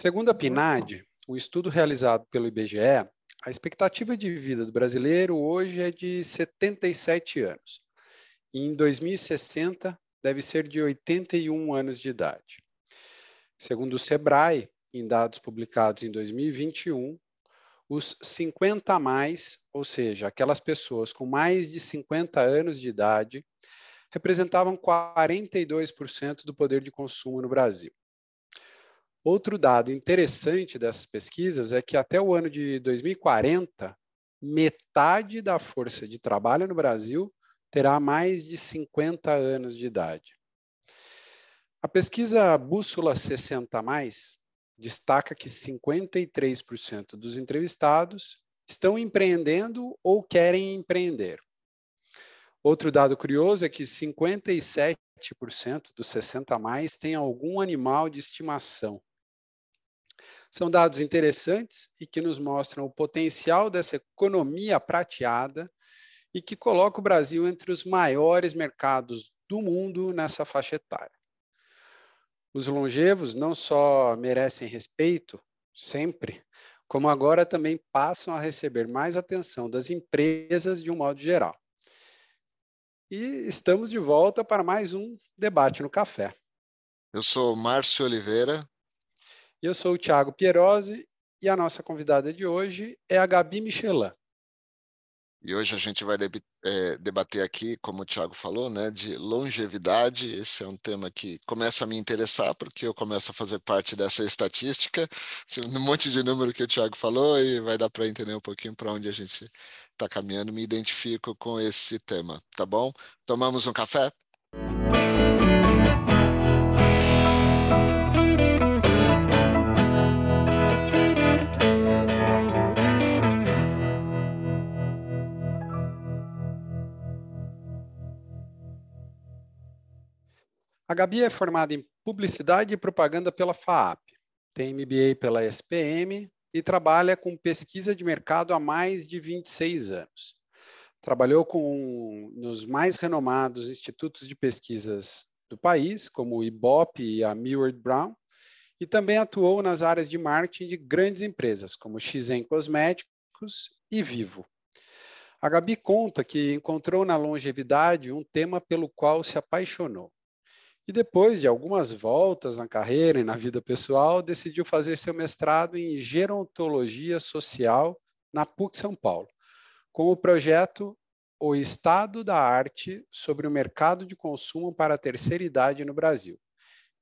Segundo a PNAD, o estudo realizado pelo IBGE, a expectativa de vida do brasileiro hoje é de 77 anos. E em 2060 deve ser de 81 anos de idade. Segundo o Sebrae, em dados publicados em 2021, os 50 a mais, ou seja, aquelas pessoas com mais de 50 anos de idade, representavam 42% do poder de consumo no Brasil. Outro dado interessante dessas pesquisas é que até o ano de 2040, metade da força de trabalho no Brasil terá mais de 50 anos de idade. A pesquisa Bússola 60 mais destaca que 53% dos entrevistados estão empreendendo ou querem empreender. Outro dado curioso é que 57% dos 60 a mais têm algum animal de estimação. São dados interessantes e que nos mostram o potencial dessa economia prateada e que coloca o Brasil entre os maiores mercados do mundo nessa faixa etária. Os longevos não só merecem respeito, sempre, como agora também passam a receber mais atenção das empresas de um modo geral. E estamos de volta para mais um debate no café. Eu sou Márcio Oliveira. Eu sou o Thiago Pierosi e a nossa convidada de hoje é a Gabi Michelin. E hoje a gente vai é, debater aqui, como o Tiago falou, né, de longevidade. Esse é um tema que começa a me interessar, porque eu começo a fazer parte dessa estatística, um monte de número que o Tiago falou, e vai dar para entender um pouquinho para onde a gente está caminhando. Me identifico com esse tema, tá bom? Tomamos um café? Gabi é formada em Publicidade e Propaganda pela FAAP, tem MBA pela SPM e trabalha com pesquisa de mercado há mais de 26 anos. Trabalhou com nos mais renomados institutos de pesquisas do país, como o IBOP e a Millward Brown, e também atuou nas áreas de marketing de grandes empresas, como XN Cosméticos e Vivo. A Gabi conta que encontrou na longevidade um tema pelo qual se apaixonou e depois de algumas voltas na carreira e na vida pessoal, decidiu fazer seu mestrado em gerontologia social na PUC São Paulo, com o projeto O Estado da Arte sobre o mercado de consumo para a terceira idade no Brasil.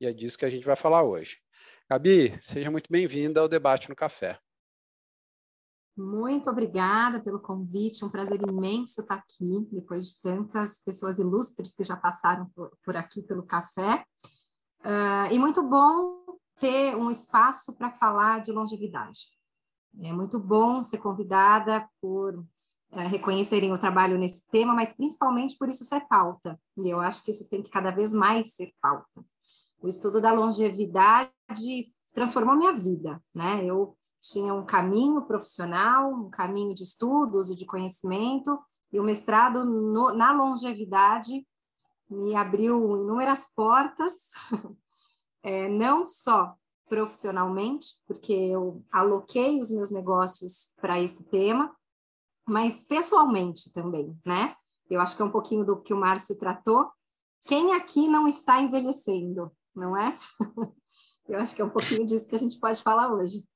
E é disso que a gente vai falar hoje. Gabi, seja muito bem-vinda ao debate no café. Muito obrigada pelo convite, um prazer imenso estar aqui, depois de tantas pessoas ilustres que já passaram por, por aqui pelo café. Uh, e muito bom ter um espaço para falar de longevidade. É muito bom ser convidada por uh, reconhecerem o trabalho nesse tema, mas principalmente por isso ser pauta. E eu acho que isso tem que cada vez mais ser pauta. O estudo da longevidade transformou minha vida, né? Eu tinha um caminho profissional, um caminho de estudos e de conhecimento, e o mestrado no, na longevidade me abriu inúmeras portas, é, não só profissionalmente, porque eu aloquei os meus negócios para esse tema, mas pessoalmente também, né? Eu acho que é um pouquinho do que o Márcio tratou. Quem aqui não está envelhecendo, não é? eu acho que é um pouquinho disso que a gente pode falar hoje.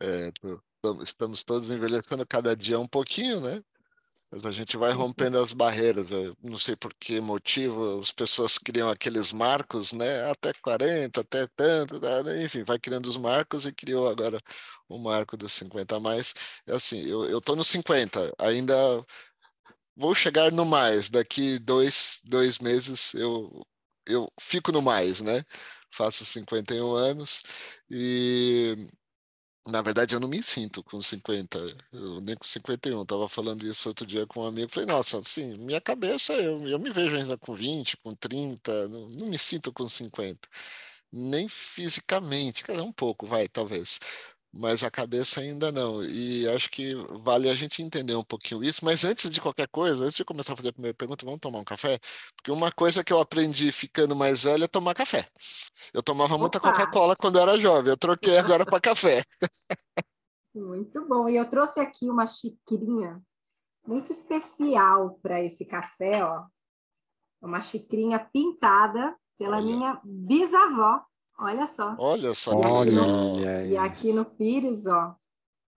É, estamos todos envelhecendo cada dia um pouquinho, né? Mas a gente vai rompendo as barreiras. Eu não sei por que motivo as pessoas criam aqueles marcos, né? Até 40, até tanto, né? enfim, vai criando os marcos e criou agora o marco dos 50 a mais. É assim, eu, eu tô no 50, ainda vou chegar no mais. Daqui dois, dois meses eu, eu fico no mais, né? Faço 51 anos e na verdade, eu não me sinto com 50, eu, nem com 51. Estava falando isso outro dia com um amigo. Falei, nossa, assim, minha cabeça, eu, eu me vejo ainda com 20, com 30, não, não me sinto com 50. Nem fisicamente, dizer, um pouco, vai, talvez. Mas a cabeça ainda não. E acho que vale a gente entender um pouquinho isso. Mas antes de qualquer coisa, antes de começar a fazer a primeira pergunta, vamos tomar um café? Porque uma coisa que eu aprendi ficando mais velho é tomar café. Eu tomava muita Coca-Cola quando era jovem, eu troquei agora para café. Muito bom. E eu trouxe aqui uma xicrinha muito especial para esse café, ó. Uma xicrinha pintada pela Olha. minha bisavó, Olha só. Olha só. E Olha. No, e aqui no Pires, ó,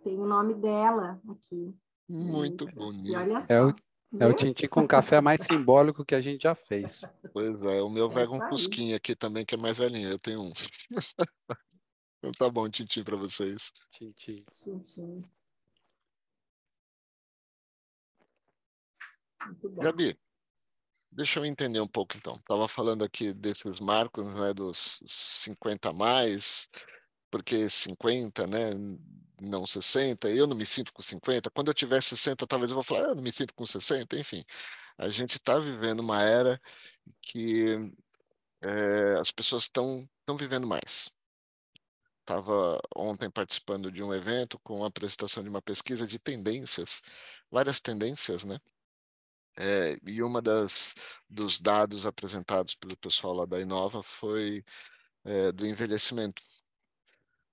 tem o nome dela aqui. Muito bonito. E olha só. É o, é o tintim com café mais simbólico que a gente já fez. Pois é, o meu pega um cusquinho aqui também, que é mais velhinho. Eu tenho um. então tá bom, tintim para vocês. Tintim. Tintim. Gabi, Deixa eu entender um pouco, então. Estava falando aqui desses marcos, né, dos 50 a mais, porque 50, né, não 60, eu não me sinto com 50. Quando eu tiver 60, talvez eu vou falar, ah, eu não me sinto com 60, enfim. A gente está vivendo uma era que é, as pessoas estão vivendo mais. Estava ontem participando de um evento com a apresentação de uma pesquisa de tendências, várias tendências, né? É, e uma das dos dados apresentados pelo pessoal lá da Inova foi é, do envelhecimento.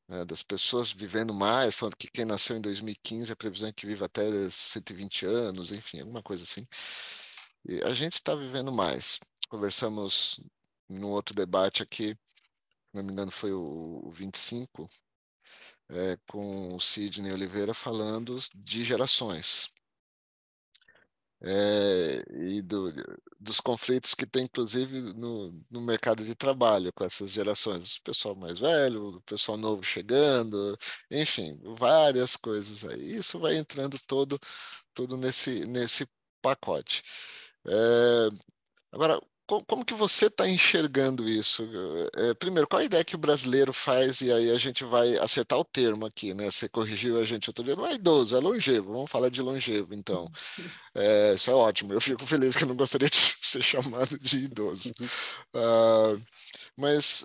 Né, das pessoas vivendo mais, falando que quem nasceu em 2015, a previsão é que viva até 120 anos, enfim, alguma coisa assim. E a gente está vivendo mais. Conversamos num outro debate aqui, não me engano foi o, o 25, é, com o Sidney Oliveira falando de gerações é, e do, dos conflitos que tem, inclusive, no, no mercado de trabalho com essas gerações, o pessoal mais velho, o pessoal novo chegando, enfim, várias coisas aí. Isso vai entrando todo, todo nesse, nesse pacote. É, agora, como que você está enxergando isso? É, primeiro, qual a ideia que o brasileiro faz, e aí a gente vai acertar o termo aqui, né? Você corrigiu a gente outro dia, não é idoso, é longevo, vamos falar de longevo, então. É, isso é ótimo, eu fico feliz que eu não gostaria de ser chamado de idoso. Uh, mas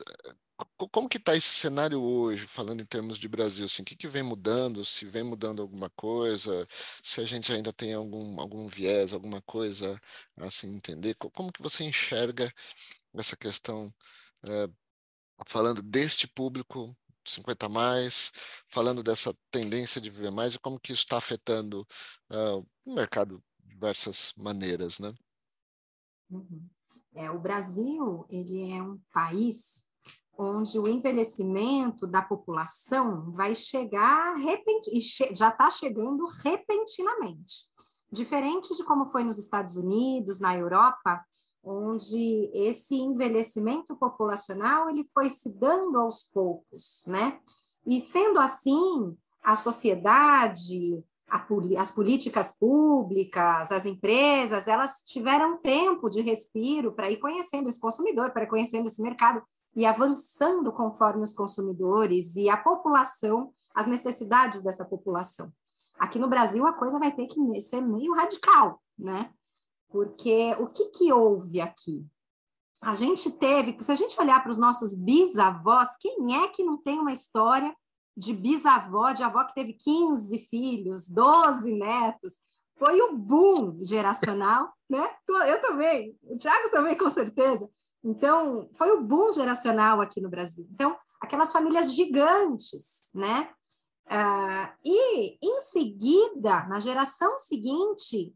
como que está esse cenário hoje, falando em termos de Brasil? Assim, o que, que vem mudando? Se vem mudando alguma coisa? Se a gente ainda tem algum, algum viés, alguma coisa a assim, entender? Como que você enxerga essa questão, é, falando deste público 50 mais, falando dessa tendência de viver mais e como que isso está afetando uh, o mercado de diversas maneiras, né? Uhum. É, o Brasil, ele é um país onde o envelhecimento da população vai chegar e já está chegando repentinamente. Diferente de como foi nos Estados Unidos, na Europa, onde esse envelhecimento populacional ele foi se dando aos poucos, né? E sendo assim, a sociedade, a, as políticas públicas, as empresas, elas tiveram tempo de respiro para ir conhecendo esse consumidor, para conhecendo esse mercado e avançando conforme os consumidores e a população, as necessidades dessa população. Aqui no Brasil a coisa vai ter que ser meio radical, né? Porque o que, que houve aqui? A gente teve, se a gente olhar para os nossos bisavós, quem é que não tem uma história de bisavó, de avó que teve 15 filhos, 12 netos? Foi o boom geracional, né? Eu também, o Tiago também, com certeza. Então, foi o boom geracional aqui no Brasil. Então, aquelas famílias gigantes, né? Uh, e, em seguida, na geração seguinte,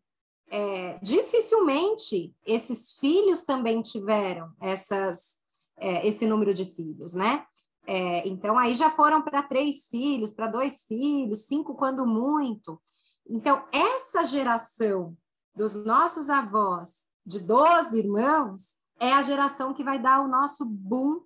é, dificilmente esses filhos também tiveram essas, é, esse número de filhos, né? É, então, aí já foram para três filhos, para dois filhos, cinco quando muito. Então, essa geração dos nossos avós, de 12 irmãos, é a geração que vai dar o nosso boom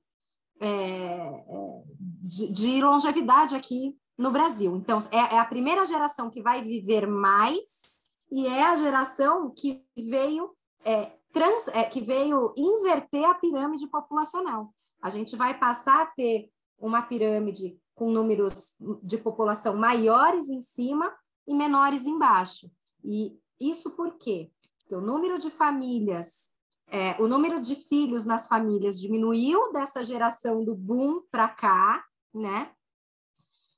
é, é, de, de, longevidade aqui no Brasil. Então, é, é, a primeira geração que vai viver mais e é a geração que veio, é, trans, é, que veio inverter a pirâmide populacional. A gente vai passar a ter uma pirâmide com números de população maiores em cima e menores embaixo. E isso por quê? Porque o número de famílias é, o número de filhos nas famílias diminuiu dessa geração do boom para cá, né?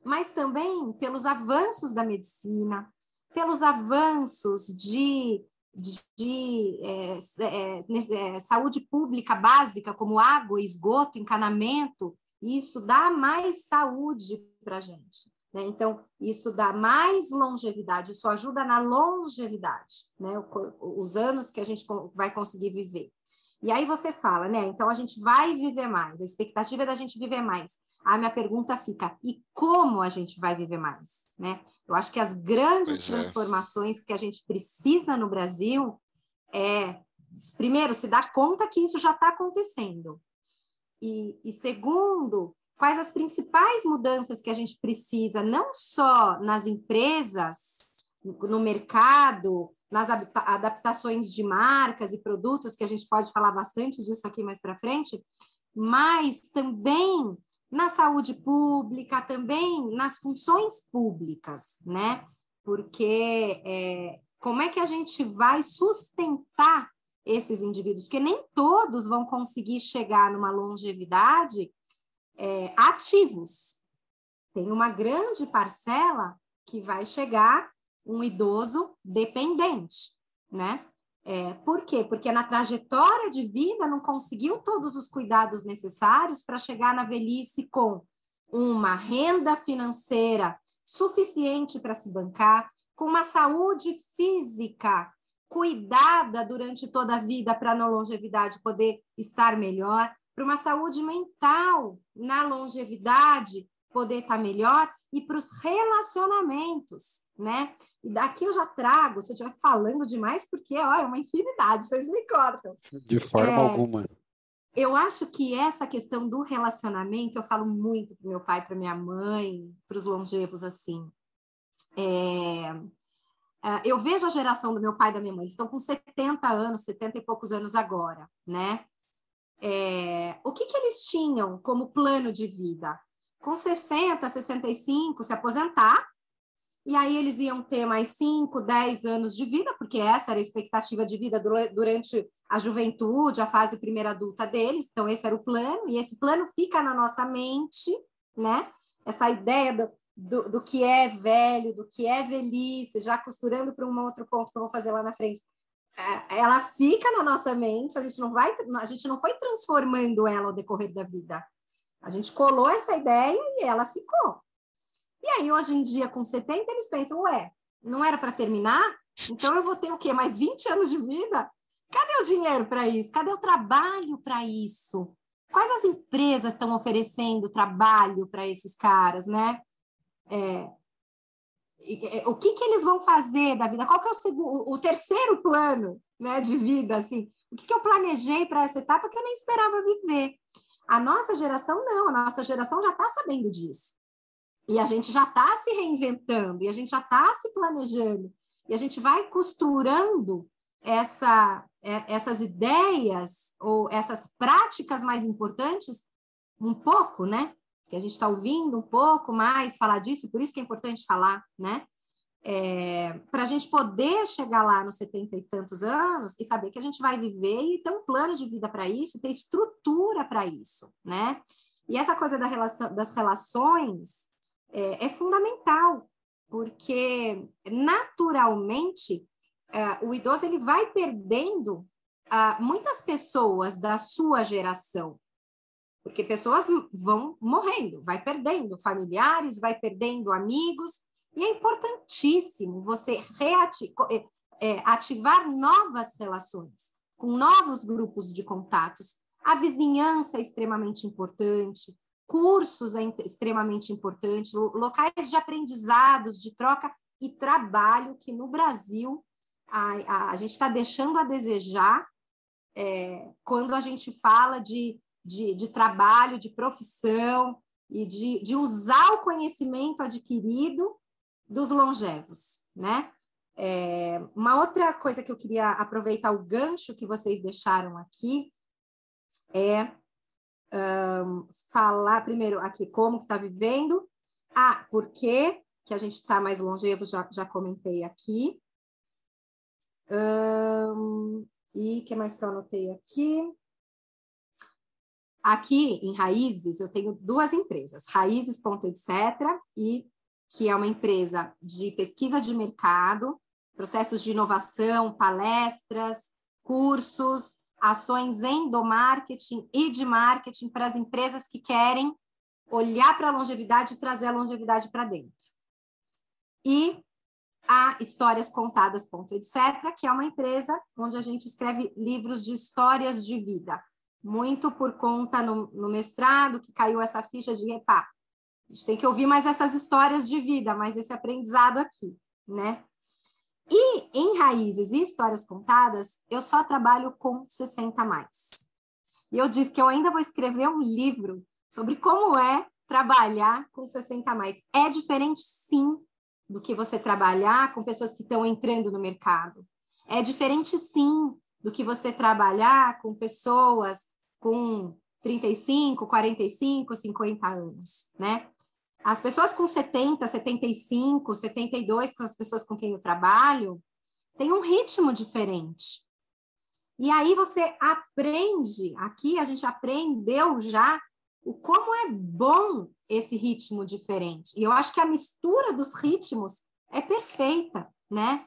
mas também pelos avanços da medicina, pelos avanços de, de, de é, é, é, saúde pública básica, como água, esgoto, encanamento, isso dá mais saúde para a gente. Né? Então, isso dá mais longevidade, isso ajuda na longevidade, né? os anos que a gente vai conseguir viver. E aí você fala, né? Então a gente vai viver mais, a expectativa é da gente viver mais. A minha pergunta fica: e como a gente vai viver mais? Né? Eu acho que as grandes pois é. transformações é. que a gente precisa no Brasil é, primeiro, se dar conta que isso já está acontecendo. E, e segundo, quais as principais mudanças que a gente precisa, não só nas empresas, no mercado, nas adaptações de marcas e produtos, que a gente pode falar bastante disso aqui mais para frente, mas também na saúde pública, também nas funções públicas, né? Porque é, como é que a gente vai sustentar esses indivíduos? Porque nem todos vão conseguir chegar numa longevidade é, ativos. Tem uma grande parcela que vai chegar um idoso dependente, né? É, por quê? Porque na trajetória de vida não conseguiu todos os cuidados necessários para chegar na velhice com uma renda financeira suficiente para se bancar, com uma saúde física cuidada durante toda a vida para na longevidade poder estar melhor, para uma saúde mental na longevidade poder estar melhor e para os relacionamentos, né? E daqui eu já trago, se eu estiver falando demais, porque ó, é uma infinidade, vocês me cortam. De forma é, alguma. Eu acho que essa questão do relacionamento, eu falo muito para meu pai, para minha mãe, para os longevos assim. É, é, eu vejo a geração do meu pai e da minha mãe, eles estão com 70 anos, 70 e poucos anos agora, né? É, o que, que eles tinham como plano de vida? com 60, 65, se aposentar, e aí eles iam ter mais 5, 10 anos de vida, porque essa era a expectativa de vida durante a juventude, a fase primeira adulta deles, então esse era o plano, e esse plano fica na nossa mente, né? Essa ideia do, do, do que é velho, do que é velhice, já costurando para um outro ponto que eu vou fazer lá na frente, ela fica na nossa mente, a gente não vai, a gente não foi transformando ela ao decorrer da vida. A gente colou essa ideia e ela ficou. E aí, hoje em dia, com 70, eles pensam, ué, não era para terminar? Então eu vou ter o quê? Mais 20 anos de vida? Cadê o dinheiro para isso? Cadê o trabalho para isso? Quais as empresas estão oferecendo trabalho para esses caras, né? É, o que, que eles vão fazer da vida? Qual que é o, segundo, o terceiro plano né, de vida? Assim? O que, que eu planejei para essa etapa que eu nem esperava viver? A nossa geração não, a nossa geração já está sabendo disso. E a gente já está se reinventando, e a gente já está se planejando, e a gente vai costurando essa, é, essas ideias ou essas práticas mais importantes um pouco, né? Que a gente está ouvindo um pouco mais falar disso, por isso que é importante falar, né? é, para a gente poder chegar lá nos setenta e tantos anos e saber que a gente vai viver e ter um plano de vida para isso, ter estrutura para isso, né? E essa coisa da relação, das relações é, é fundamental, porque naturalmente é, o idoso ele vai perdendo uh, muitas pessoas da sua geração, porque pessoas vão morrendo, vai perdendo familiares, vai perdendo amigos, e é importantíssimo você é, é, ativar novas relações, com novos grupos de contatos. A vizinhança é extremamente importante, cursos é extremamente importante, locais de aprendizados, de troca e trabalho que no Brasil a, a, a gente está deixando a desejar é, quando a gente fala de, de, de trabalho, de profissão e de, de usar o conhecimento adquirido dos longevos, né? É, uma outra coisa que eu queria aproveitar o gancho que vocês deixaram aqui é um, falar primeiro aqui como que está vivendo. Ah, por que que a gente está mais longevo, já, já comentei aqui. Um, e o que mais que eu anotei aqui? Aqui em Raízes, eu tenho duas empresas, Raízes.etc. e que é uma empresa de pesquisa de mercado, processos de inovação, palestras, cursos, ações endomarketing e de marketing para as empresas que querem olhar para a longevidade e trazer a longevidade para dentro. E a Histórias Contadas, etc., que é uma empresa onde a gente escreve livros de histórias de vida, muito por conta no, no mestrado que caiu essa ficha de repá. A gente tem que ouvir mais essas histórias de vida, mais esse aprendizado aqui, né? E em raízes e histórias contadas, eu só trabalho com 60 mais. E eu disse que eu ainda vou escrever um livro sobre como é trabalhar com 60 mais. É diferente, sim, do que você trabalhar com pessoas que estão entrando no mercado. É diferente, sim, do que você trabalhar com pessoas com 35, 45, 50 anos, né? As pessoas com 70, 75, 72, que são as pessoas com quem eu trabalho, têm um ritmo diferente. E aí você aprende, aqui a gente aprendeu já o como é bom esse ritmo diferente. E eu acho que a mistura dos ritmos é perfeita, né?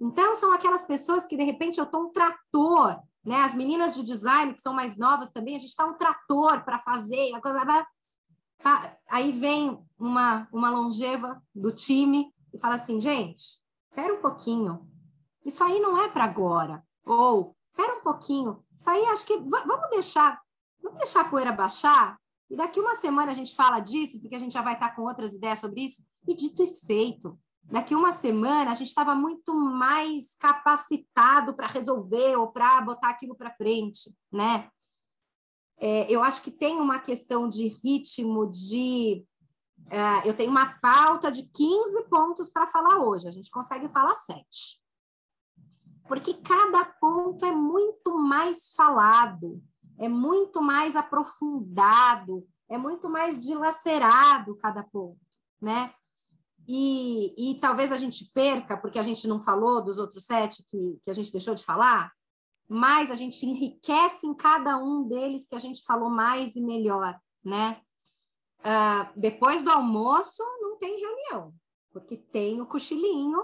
Então são aquelas pessoas que de repente eu estou um trator, né? As meninas de design que são mais novas também, a gente está um trator para fazer, aí vem uma uma longeva do time e fala assim, gente, espera um pouquinho, isso aí não é para agora. Ou espera um pouquinho, isso aí acho que vamos deixar, vamos deixar a poeira baixar e daqui uma semana a gente fala disso, porque a gente já vai estar com outras ideias sobre isso. E dito e feito. Daqui uma semana a gente estava muito mais capacitado para resolver ou para botar aquilo para frente, né? É, eu acho que tem uma questão de ritmo, de. Uh, eu tenho uma pauta de 15 pontos para falar hoje, a gente consegue falar sete. Porque cada ponto é muito mais falado é muito mais aprofundado, é muito mais dilacerado cada ponto, né? E, e talvez a gente perca, porque a gente não falou dos outros sete que, que a gente deixou de falar, mas a gente enriquece em cada um deles que a gente falou mais e melhor, né? Uh, depois do almoço, não tem reunião, porque tem o cochilinho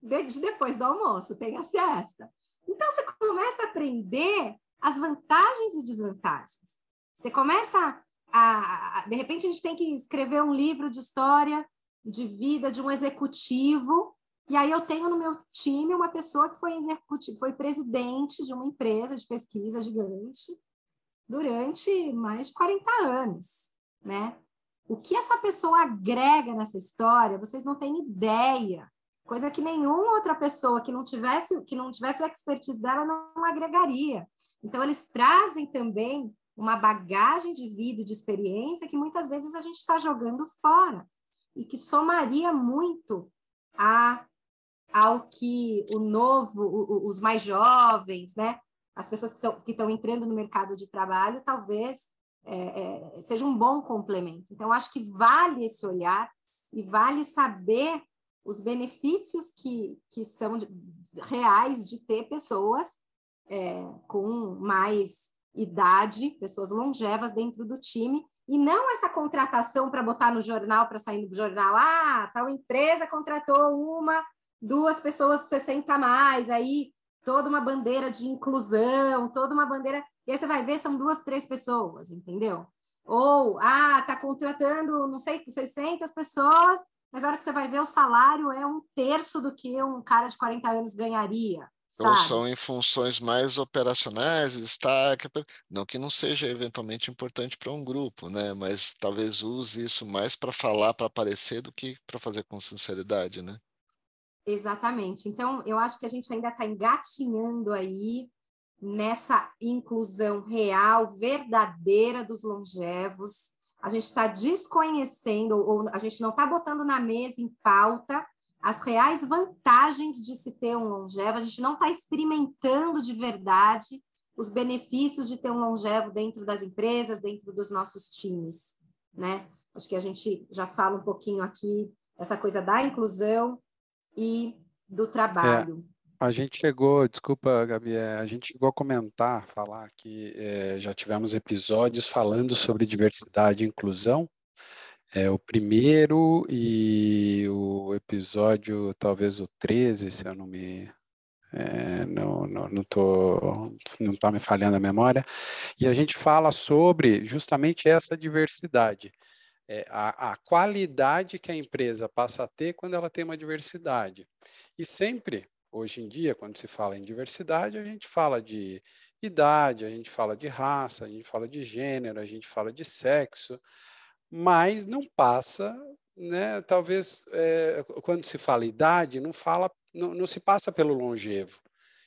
de, de depois do almoço, tem a siesta. Então, você começa a aprender as vantagens e desvantagens. Você começa a, de repente, a gente tem que escrever um livro de história de vida de um executivo, e aí eu tenho no meu time uma pessoa que foi executivo, foi presidente de uma empresa de pesquisa gigante durante mais de 40 anos, né? O que essa pessoa agrega nessa história, vocês não têm ideia. Coisa que nenhuma outra pessoa que não tivesse que não tivesse o expertise dela não agregaria. Então, eles trazem também uma bagagem de vida e de experiência que muitas vezes a gente está jogando fora e que somaria muito a, ao que o novo, o, os mais jovens, né? as pessoas que estão entrando no mercado de trabalho, talvez é, é, seja um bom complemento. Então, acho que vale esse olhar e vale saber os benefícios que, que são de, reais de ter pessoas é, com mais idade, pessoas longevas dentro do time, e não essa contratação para botar no jornal, para sair no jornal, ah, tal empresa contratou uma, duas pessoas 60 a mais, aí toda uma bandeira de inclusão, toda uma bandeira, e aí você vai ver, são duas, três pessoas, entendeu? Ou, ah, tá contratando, não sei, 600 pessoas, mas a hora que você vai ver, o salário é um terço do que um cara de 40 anos ganharia. Ou são em funções mais operacionais, destaque, não que não seja eventualmente importante para um grupo, né? Mas talvez use isso mais para falar, para aparecer, do que para fazer com sinceridade, né? Exatamente. Então, eu acho que a gente ainda está engatinhando aí nessa inclusão real, verdadeira dos longevos. A gente está desconhecendo, ou a gente não está botando na mesa em pauta as reais vantagens de se ter um longevo, a gente não está experimentando de verdade os benefícios de ter um longevo dentro das empresas, dentro dos nossos times, né? Acho que a gente já fala um pouquinho aqui essa coisa da inclusão e do trabalho. A gente chegou, desculpa, Gabi, é, a gente chegou a comentar, falar que é, já tivemos episódios falando sobre diversidade e inclusão. É o primeiro e o episódio, talvez o 13, se eu não me. É, não, não, não, tô, não tá me falhando a memória. E a gente fala sobre justamente essa diversidade é, a, a, qualidade que a empresa passa a ter quando ela tem uma diversidade. E sempre, hoje em dia, quando se fala em diversidade, a gente fala de idade, a gente fala de raça, a gente fala de gênero, a gente fala de sexo, mas não passa, né? Talvez é, quando se fala idade, não fala, não, não se passa pelo longevo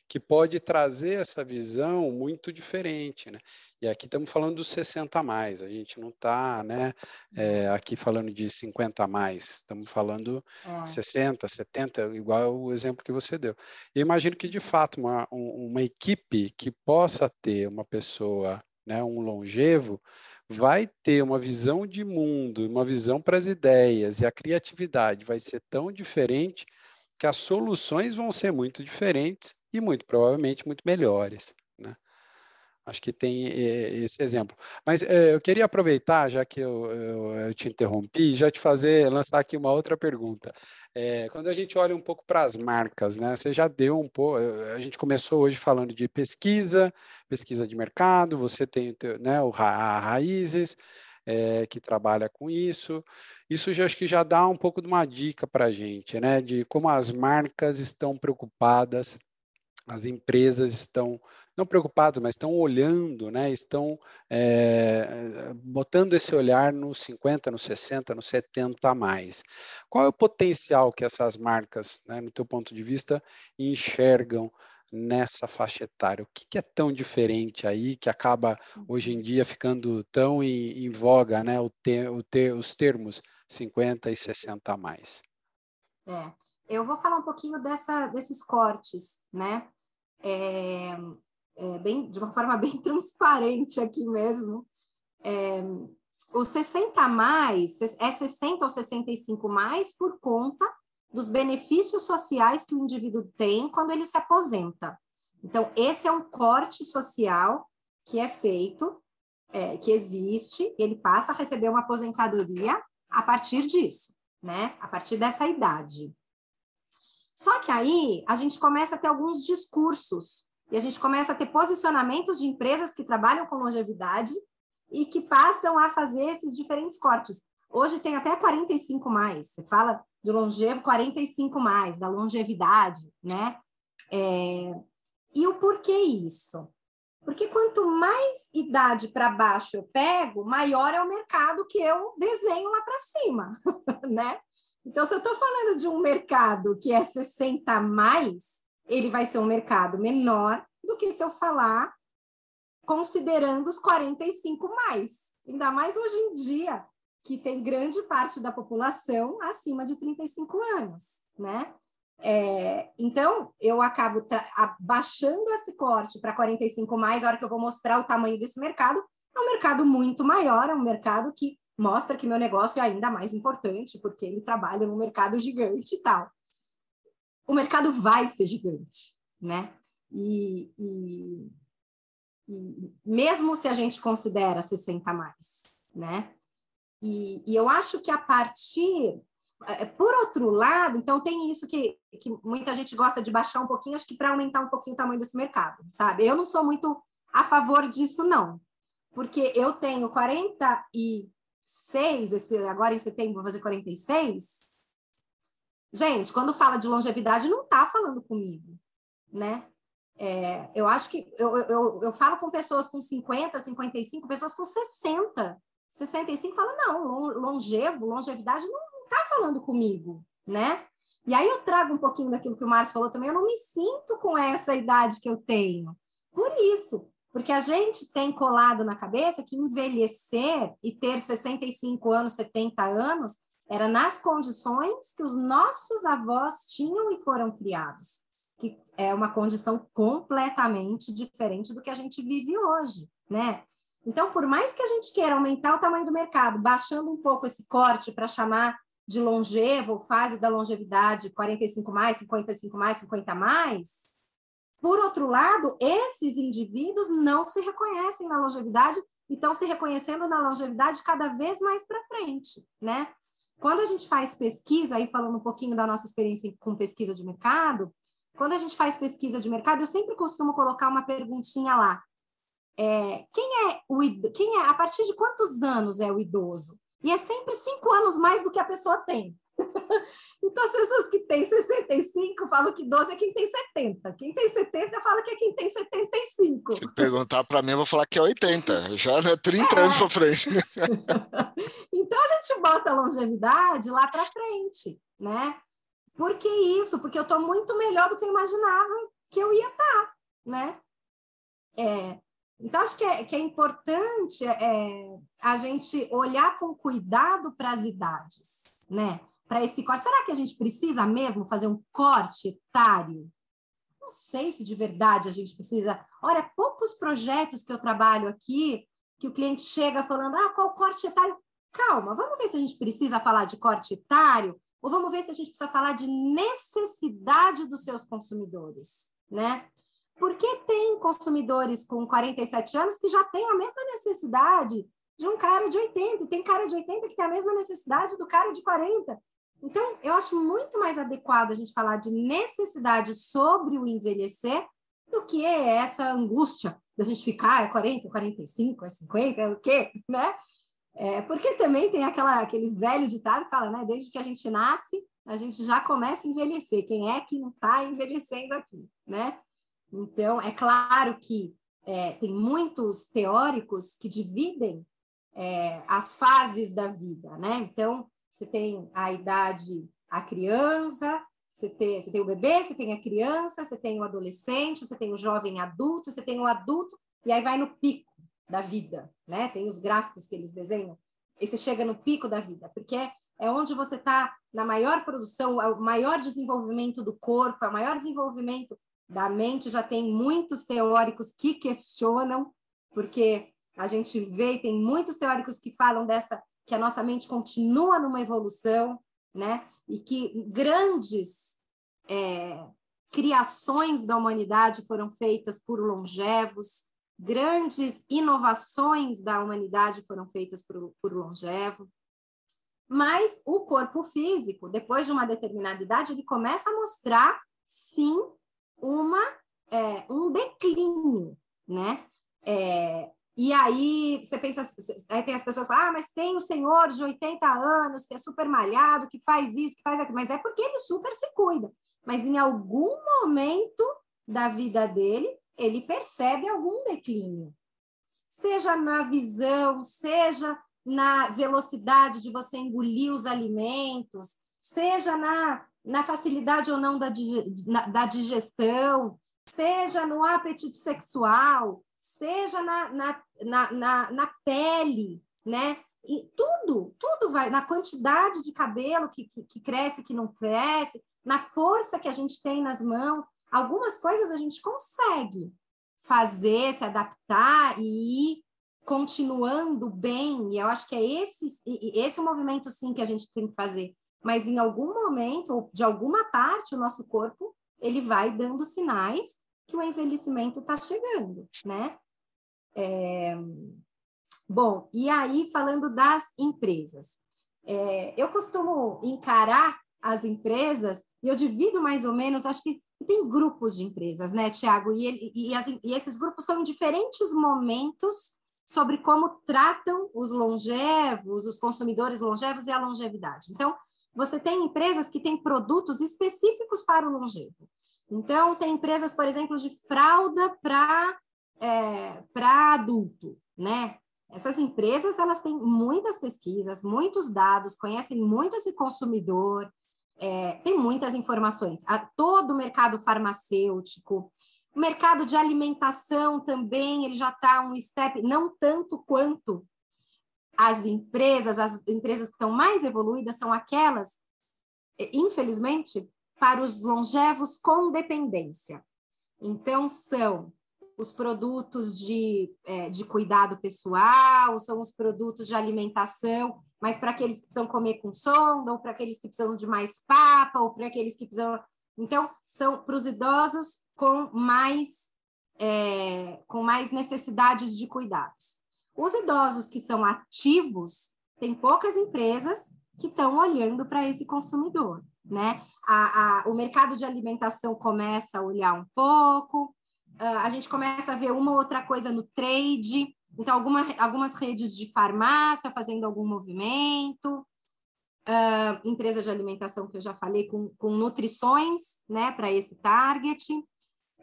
que pode trazer essa visão muito diferente, né? E aqui estamos falando dos 60 a mais, a gente não está né, é, aqui falando de 50 a mais, estamos falando é. 60, 70, igual o exemplo que você deu. Eu imagino que, de fato, uma, uma equipe que possa ter uma pessoa, né, um longevo, vai ter uma visão de mundo, uma visão para as ideias, e a criatividade vai ser tão diferente que as soluções vão ser muito diferentes e muito provavelmente muito melhores. Né? Acho que tem eh, esse exemplo. Mas eh, eu queria aproveitar, já que eu, eu, eu, te interrompi, já te fazer lançar aqui uma outra pergunta. É, quando a gente olha um pouco para as marcas, né? Você já deu um pouco. A gente começou hoje falando de pesquisa, pesquisa de mercado. Você tem né, o a Raízes, é, que trabalha com isso. Isso já acho que já dá um pouco de uma dica para a gente, né? De como as marcas estão preocupadas as empresas estão não preocupadas, mas estão olhando, né? estão é, botando esse olhar nos 50, nos 60, nos 70 a mais. Qual é o potencial que essas marcas, né, no teu ponto de vista, enxergam nessa faixa etária? O que, que é tão diferente aí que acaba hoje em dia ficando tão em, em voga, né? O te, o te, os termos 50 e 60 a mais? É, eu vou falar um pouquinho dessa, desses cortes, né? é, é, bem, de uma forma bem transparente aqui mesmo. É, o 60 mais é 60 ou 65 mais por conta dos benefícios sociais que o indivíduo tem quando ele se aposenta. Então, esse é um corte social que é feito, é, que existe, ele passa a receber uma aposentadoria a partir disso, né? A partir dessa idade. Só que aí a gente começa a ter alguns discursos e a gente começa a ter posicionamentos de empresas que trabalham com longevidade e que passam a fazer esses diferentes cortes. Hoje tem até 45 mais. Você fala de longevo 45 mais, da longevidade, né? É... E o porquê isso? Porque quanto mais idade para baixo eu pego, maior é o mercado que eu desenho lá para cima, né? Então, se eu estou falando de um mercado que é 60 mais, ele vai ser um mercado menor do que se eu falar considerando os 45 mais. Ainda mais hoje em dia, que tem grande parte da população acima de 35 anos, né? É, então, eu acabo baixando esse corte para 45 mais, a hora que eu vou mostrar o tamanho desse mercado, é um mercado muito maior, é um mercado que mostra que meu negócio é ainda mais importante, porque ele trabalha num mercado gigante e tal. O mercado vai ser gigante, né? E, e, e mesmo se a gente considera 60 mais, né? E, e eu acho que a partir é, por outro lado, então tem isso que, que muita gente gosta de baixar um pouquinho, acho que para aumentar um pouquinho o tamanho desse mercado, sabe? Eu não sou muito a favor disso, não. Porque eu tenho 40 e 46, esse, agora em setembro vou fazer 46. Gente, quando fala de longevidade, não está falando comigo, né? É, eu acho que eu, eu, eu falo com pessoas com 50, 55, pessoas com 60, 65, fala, não, longevo, longevidade não está falando comigo, né? E aí eu trago um pouquinho daquilo que o Márcio falou também, eu não me sinto com essa idade que eu tenho. Por isso, porque a gente tem colado na cabeça que envelhecer e ter 65 anos, 70 anos, era nas condições que os nossos avós tinham e foram criados, que é uma condição completamente diferente do que a gente vive hoje, né? Então, por mais que a gente queira aumentar o tamanho do mercado, baixando um pouco esse corte para chamar de longevo, fase da longevidade 45 mais, 55 mais, 50 mais, por outro lado, esses indivíduos não se reconhecem na longevidade e estão se reconhecendo na longevidade cada vez mais para frente, né? Quando a gente faz pesquisa, aí falando um pouquinho da nossa experiência com pesquisa de mercado, quando a gente faz pesquisa de mercado, eu sempre costumo colocar uma perguntinha lá. É, quem é o quem é a partir de quantos anos é o idoso? E é sempre cinco anos mais do que a pessoa tem. então, as pessoas que têm 65 falam que 12 é quem tem 70. Quem tem 70 fala que é quem tem 75. Se perguntar para mim, eu vou falar que é 80. Já é 30 é. anos para frente. então, a gente bota a longevidade lá para frente, né? Por que isso? Porque eu estou muito melhor do que eu imaginava que eu ia estar, tá, né? É, então, acho que é, que é importante é, a gente olhar com cuidado para as idades, né? Para esse corte. Será que a gente precisa mesmo fazer um corte etário? Não sei se de verdade a gente precisa. Olha, poucos projetos que eu trabalho aqui, que o cliente chega falando, ah, qual corte etário? Calma, vamos ver se a gente precisa falar de corte etário ou vamos ver se a gente precisa falar de necessidade dos seus consumidores, né? Porque tem consumidores com 47 anos que já têm a mesma necessidade de um cara de 80, e tem cara de 80 que tem a mesma necessidade do cara de 40. Então, eu acho muito mais adequado a gente falar de necessidade sobre o envelhecer do que essa angústia da gente ficar é 40, 45, é 50, é o quê, né? É, porque também tem aquela, aquele velho ditado que fala, né? Desde que a gente nasce, a gente já começa a envelhecer. Quem é que não está envelhecendo aqui, né? Então, é claro que é, tem muitos teóricos que dividem é, as fases da vida, né? Então, você tem a idade, a criança, você tem, você tem o bebê, você tem a criança, você tem o adolescente, você tem o jovem adulto, você tem o adulto, e aí vai no pico da vida, né? Tem os gráficos que eles desenham, e você chega no pico da vida, porque é onde você está na maior produção, é o maior desenvolvimento do corpo, é o maior desenvolvimento da mente já tem muitos teóricos que questionam, porque a gente vê, tem muitos teóricos que falam dessa que a nossa mente continua numa evolução, né? E que grandes é, criações da humanidade foram feitas por longevos, grandes inovações da humanidade foram feitas por, por longevo. Mas o corpo físico, depois de uma determinada idade, ele começa a mostrar, sim, uma, é, um declínio, né? É, e aí você pensa, aí tem as pessoas que falam, ah, mas tem o senhor de 80 anos que é super malhado, que faz isso, que faz aquilo, mas é porque ele super se cuida. Mas em algum momento da vida dele, ele percebe algum declínio. Seja na visão, seja na velocidade de você engolir os alimentos, seja na na facilidade ou não da, da digestão, seja no apetite sexual, seja na, na, na, na, na pele, né? E tudo, tudo vai, na quantidade de cabelo que, que, que cresce, que não cresce, na força que a gente tem nas mãos. Algumas coisas a gente consegue fazer, se adaptar e ir continuando bem. E eu acho que é esse, esse é o movimento, sim, que a gente tem que fazer mas em algum momento, ou de alguma parte, o nosso corpo ele vai dando sinais que o envelhecimento está chegando, né? É... Bom, e aí falando das empresas, é, eu costumo encarar as empresas e eu divido mais ou menos, acho que tem grupos de empresas, né, Tiago? E, e, e, esses grupos estão em diferentes momentos sobre como tratam os longevos, os consumidores longevos e a longevidade. Então, você tem empresas que têm produtos específicos para o longevo. Então, tem empresas, por exemplo, de fralda para é, adulto, né? Essas empresas, elas têm muitas pesquisas, muitos dados, conhecem muito esse consumidor, é, tem muitas informações. A, todo o mercado farmacêutico, o mercado de alimentação também, ele já está um step, não tanto quanto as empresas, as empresas que estão mais evoluídas são aquelas, infelizmente, para os longevos com dependência. Então, são os produtos de, é, de cuidado pessoal, são os produtos de alimentação, mas para aqueles que precisam comer com sonda, ou para aqueles que precisam de mais papa, ou para aqueles que precisam. Então, são para os idosos com mais, é, com mais necessidades de cuidados. Os idosos que são ativos, tem poucas empresas que estão olhando para esse consumidor, né? A, a, o mercado de alimentação começa a olhar um pouco, a gente começa a ver uma ou outra coisa no trade, então alguma, algumas redes de farmácia fazendo algum movimento, uh, empresa de alimentação que eu já falei com, com nutrições, né, para esse target,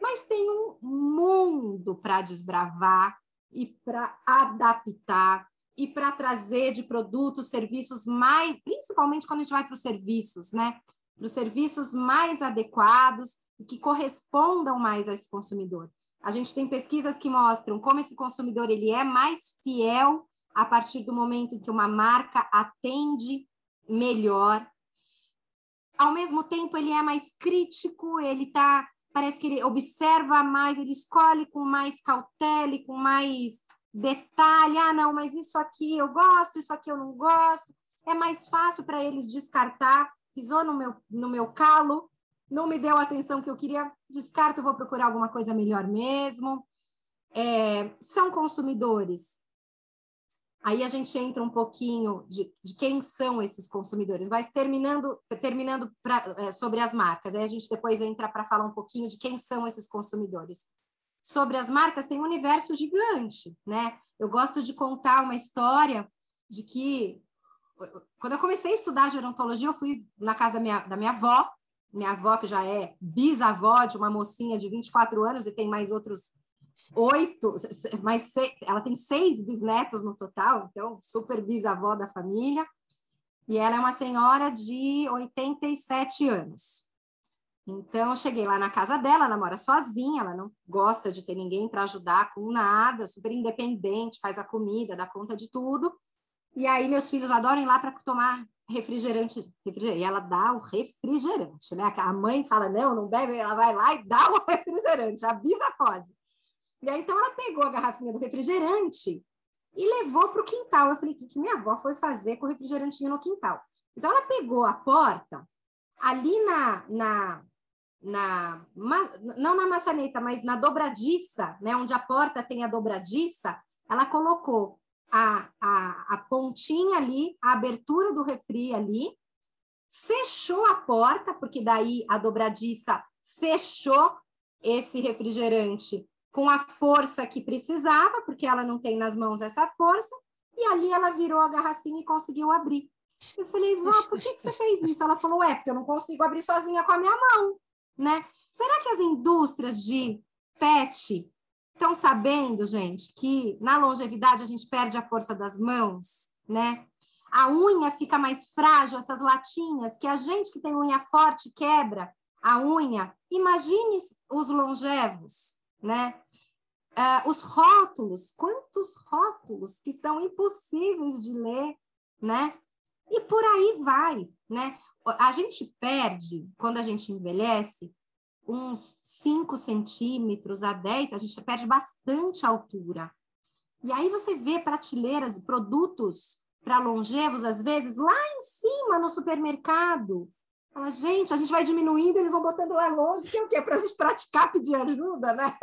mas tem um mundo para desbravar e para adaptar e para trazer de produtos, serviços mais, principalmente quando a gente vai para os serviços, né? Para os serviços mais adequados e que correspondam mais a esse consumidor. A gente tem pesquisas que mostram como esse consumidor ele é mais fiel a partir do momento em que uma marca atende melhor. Ao mesmo tempo, ele é mais crítico, ele tá, parece que ele observa mais, ele escolhe com mais cautela com mais detalhe, ah, não, mas isso aqui eu gosto, isso aqui eu não gosto. É mais fácil para eles descartar, pisou no meu, no meu calo, não me deu a atenção que eu queria, descarto, vou procurar alguma coisa melhor mesmo. É, são consumidores. Aí a gente entra um pouquinho de, de quem são esses consumidores, mas terminando, terminando pra, é, sobre as marcas, aí a gente depois entra para falar um pouquinho de quem são esses consumidores sobre as marcas tem um universo gigante, né? Eu gosto de contar uma história de que quando eu comecei a estudar gerontologia, eu fui na casa da minha, da minha avó, minha avó que já é bisavó de uma mocinha de 24 anos e tem mais outros oito, mais seis, ela tem seis bisnetos no total, então super bisavó da família. E ela é uma senhora de 87 anos. Então, eu cheguei lá na casa dela, ela mora sozinha, ela não gosta de ter ninguém para ajudar com nada, super independente, faz a comida, dá conta de tudo. E aí, meus filhos adoram ir lá para tomar refrigerante, refrigerante, e ela dá o refrigerante, né? A mãe fala, não, não bebe, ela vai lá e dá o refrigerante, avisa pode. E aí, então, ela pegou a garrafinha do refrigerante e levou para o quintal. Eu falei, o que, que minha avó foi fazer com o refrigerantinho no quintal? Então, ela pegou a porta, ali na, na na não na maçaneta, mas na dobradiça, né, onde a porta tem a dobradiça, ela colocou a, a, a pontinha ali, a abertura do refri ali, fechou a porta, porque daí a dobradiça fechou esse refrigerante com a força que precisava, porque ela não tem nas mãos essa força, e ali ela virou a garrafinha e conseguiu abrir. Eu falei, vó, por que, que você fez isso? Ela falou, é, porque eu não consigo abrir sozinha com a minha mão né? Será que as indústrias de pet estão sabendo, gente, que na longevidade a gente perde a força das mãos, né? A unha fica mais frágil, essas latinhas, que a gente que tem unha forte quebra a unha. Imagine os longevos, né? Uh, os rótulos, quantos rótulos que são impossíveis de ler, né? E por aí vai, né? A gente perde, quando a gente envelhece, uns 5 centímetros a 10, a gente perde bastante altura. E aí você vê prateleiras, produtos para longevos, às vezes, lá em cima no supermercado. Fala, gente, a gente vai diminuindo, eles vão botando lá longe, que é o quê? Para a gente praticar pedir ajuda, né?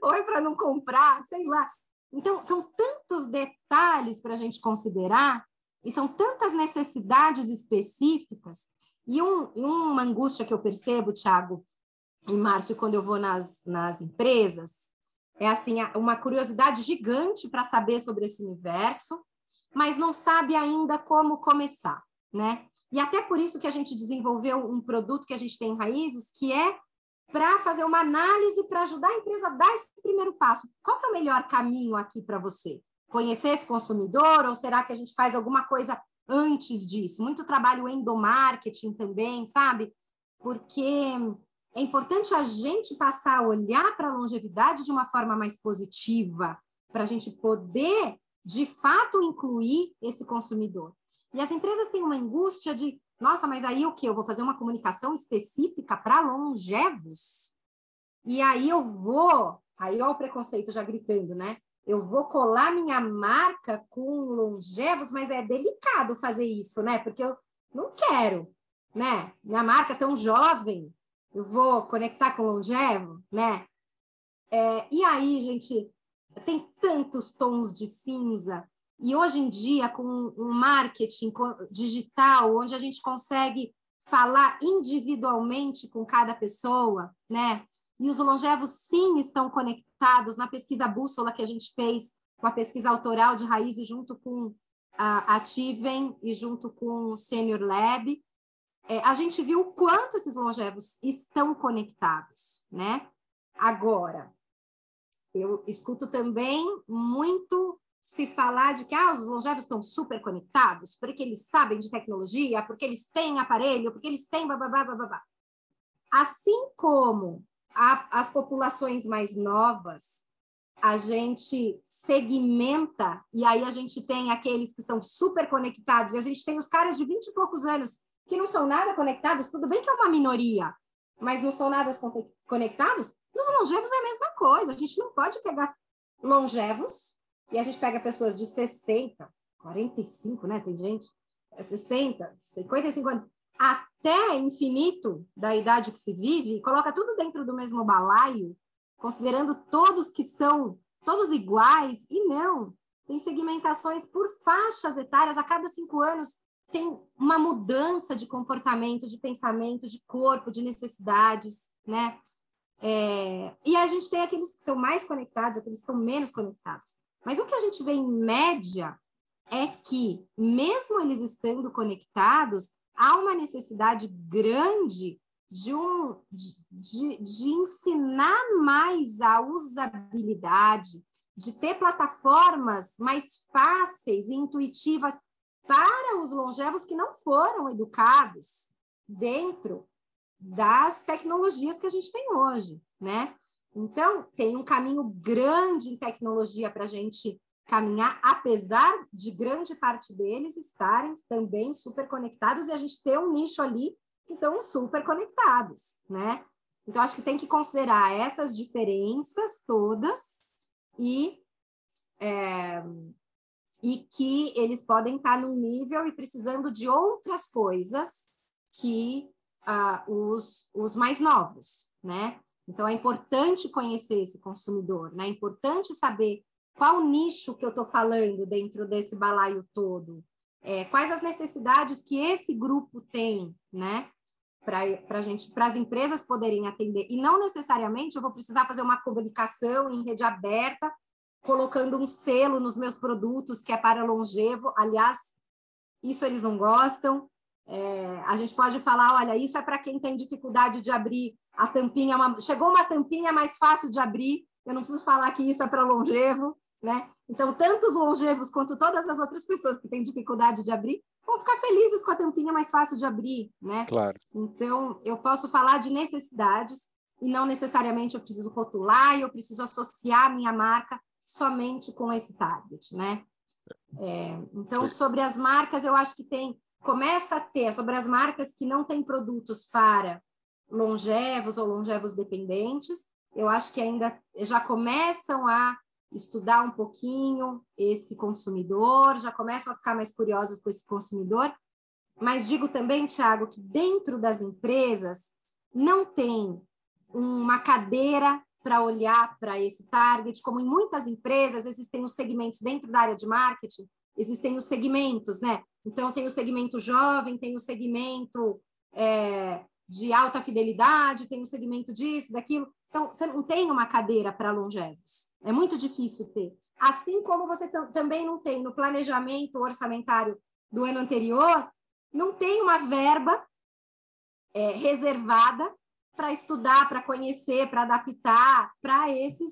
Ou é para não comprar, sei lá. Então, são tantos detalhes para a gente considerar e são tantas necessidades específicas. E um, uma angústia que eu percebo, Thiago e Márcio, quando eu vou nas, nas empresas, é assim, uma curiosidade gigante para saber sobre esse universo, mas não sabe ainda como começar, né? E até por isso que a gente desenvolveu um produto que a gente tem em Raízes, que é para fazer uma análise para ajudar a empresa a dar esse primeiro passo. Qual é o melhor caminho aqui para você? Conhecer esse consumidor ou será que a gente faz alguma coisa antes disso? Muito trabalho endomarketing também, sabe? Porque é importante a gente passar a olhar para a longevidade de uma forma mais positiva, para a gente poder, de fato, incluir esse consumidor. E as empresas têm uma angústia de, nossa, mas aí o que? Eu vou fazer uma comunicação específica para longevos? E aí eu vou, aí ó o preconceito já gritando, né? Eu vou colar minha marca com longevos, mas é delicado fazer isso, né? Porque eu não quero, né? Minha marca tão jovem, eu vou conectar com longevo, né? É, e aí, gente, tem tantos tons de cinza. E hoje em dia, com um marketing digital, onde a gente consegue falar individualmente com cada pessoa, né? E os longevos, sim, estão conectados na pesquisa bússola que a gente fez, com a pesquisa autoral de raízes, junto com a Ativen e junto com o Senior Lab. É, a gente viu o quanto esses longevos estão conectados, né? Agora, eu escuto também muito se falar de que ah, os longevos estão super conectados, porque eles sabem de tecnologia, porque eles têm aparelho, porque eles têm. Assim como a, as populações mais novas, a gente segmenta, e aí a gente tem aqueles que são super conectados, e a gente tem os caras de 20 e poucos anos que não são nada conectados, tudo bem que é uma minoria, mas não são nada conectados, nos longevos é a mesma coisa. A gente não pode pegar longevos e a gente pega pessoas de 60, 45, né? Tem gente, 60, 55 anos, até infinito da idade que se vive, coloca tudo dentro do mesmo balaio, considerando todos que são todos iguais, e não. Tem segmentações por faixas etárias, a cada cinco anos tem uma mudança de comportamento, de pensamento, de corpo, de necessidades, né? É, e a gente tem aqueles que são mais conectados, aqueles que são menos conectados. Mas o que a gente vê em média é que, mesmo eles estando conectados, há uma necessidade grande de, um, de, de ensinar mais a usabilidade, de ter plataformas mais fáceis e intuitivas para os longevos que não foram educados dentro das tecnologias que a gente tem hoje, né? Então, tem um caminho grande em tecnologia para a gente caminhar, apesar de grande parte deles estarem também super conectados e a gente ter um nicho ali que são super conectados, né? Então, acho que tem que considerar essas diferenças todas e, é, e que eles podem estar num nível e precisando de outras coisas que uh, os, os mais novos, né? Então, é importante conhecer esse consumidor, né? É importante saber qual nicho que eu estou falando dentro desse balaio todo, é, quais as necessidades que esse grupo tem, né? Para gente, para as empresas poderem atender. E não necessariamente eu vou precisar fazer uma comunicação em rede aberta, colocando um selo nos meus produtos que é para longevo. Aliás, isso eles não gostam. É, a gente pode falar, olha, isso é para quem tem dificuldade de abrir a tampinha. Uma, chegou uma tampinha mais fácil de abrir. Eu não preciso falar que isso é para longevo, né? Então, tanto os longevos quanto todas as outras pessoas que têm dificuldade de abrir vão ficar felizes com a tampinha mais fácil de abrir, né? Claro. Então, eu posso falar de necessidades e não necessariamente eu preciso rotular e eu preciso associar a minha marca somente com esse target, né? É, então, sobre as marcas, eu acho que tem começa a ter sobre as marcas que não têm produtos para longevos ou longevos dependentes, eu acho que ainda já começam a estudar um pouquinho esse consumidor, já começam a ficar mais curiosos com esse consumidor. Mas digo também, Tiago, que dentro das empresas não tem uma cadeira para olhar para esse target, como em muitas empresas existem os segmentos dentro da área de marketing, existem os segmentos, né? Então, tem o segmento jovem, tem o segmento é, de alta fidelidade, tem o segmento disso, daquilo. Então, você não tem uma cadeira para longevos. É muito difícil ter. Assim como você também não tem no planejamento orçamentário do ano anterior, não tem uma verba é, reservada para estudar, para conhecer, para adaptar para esse,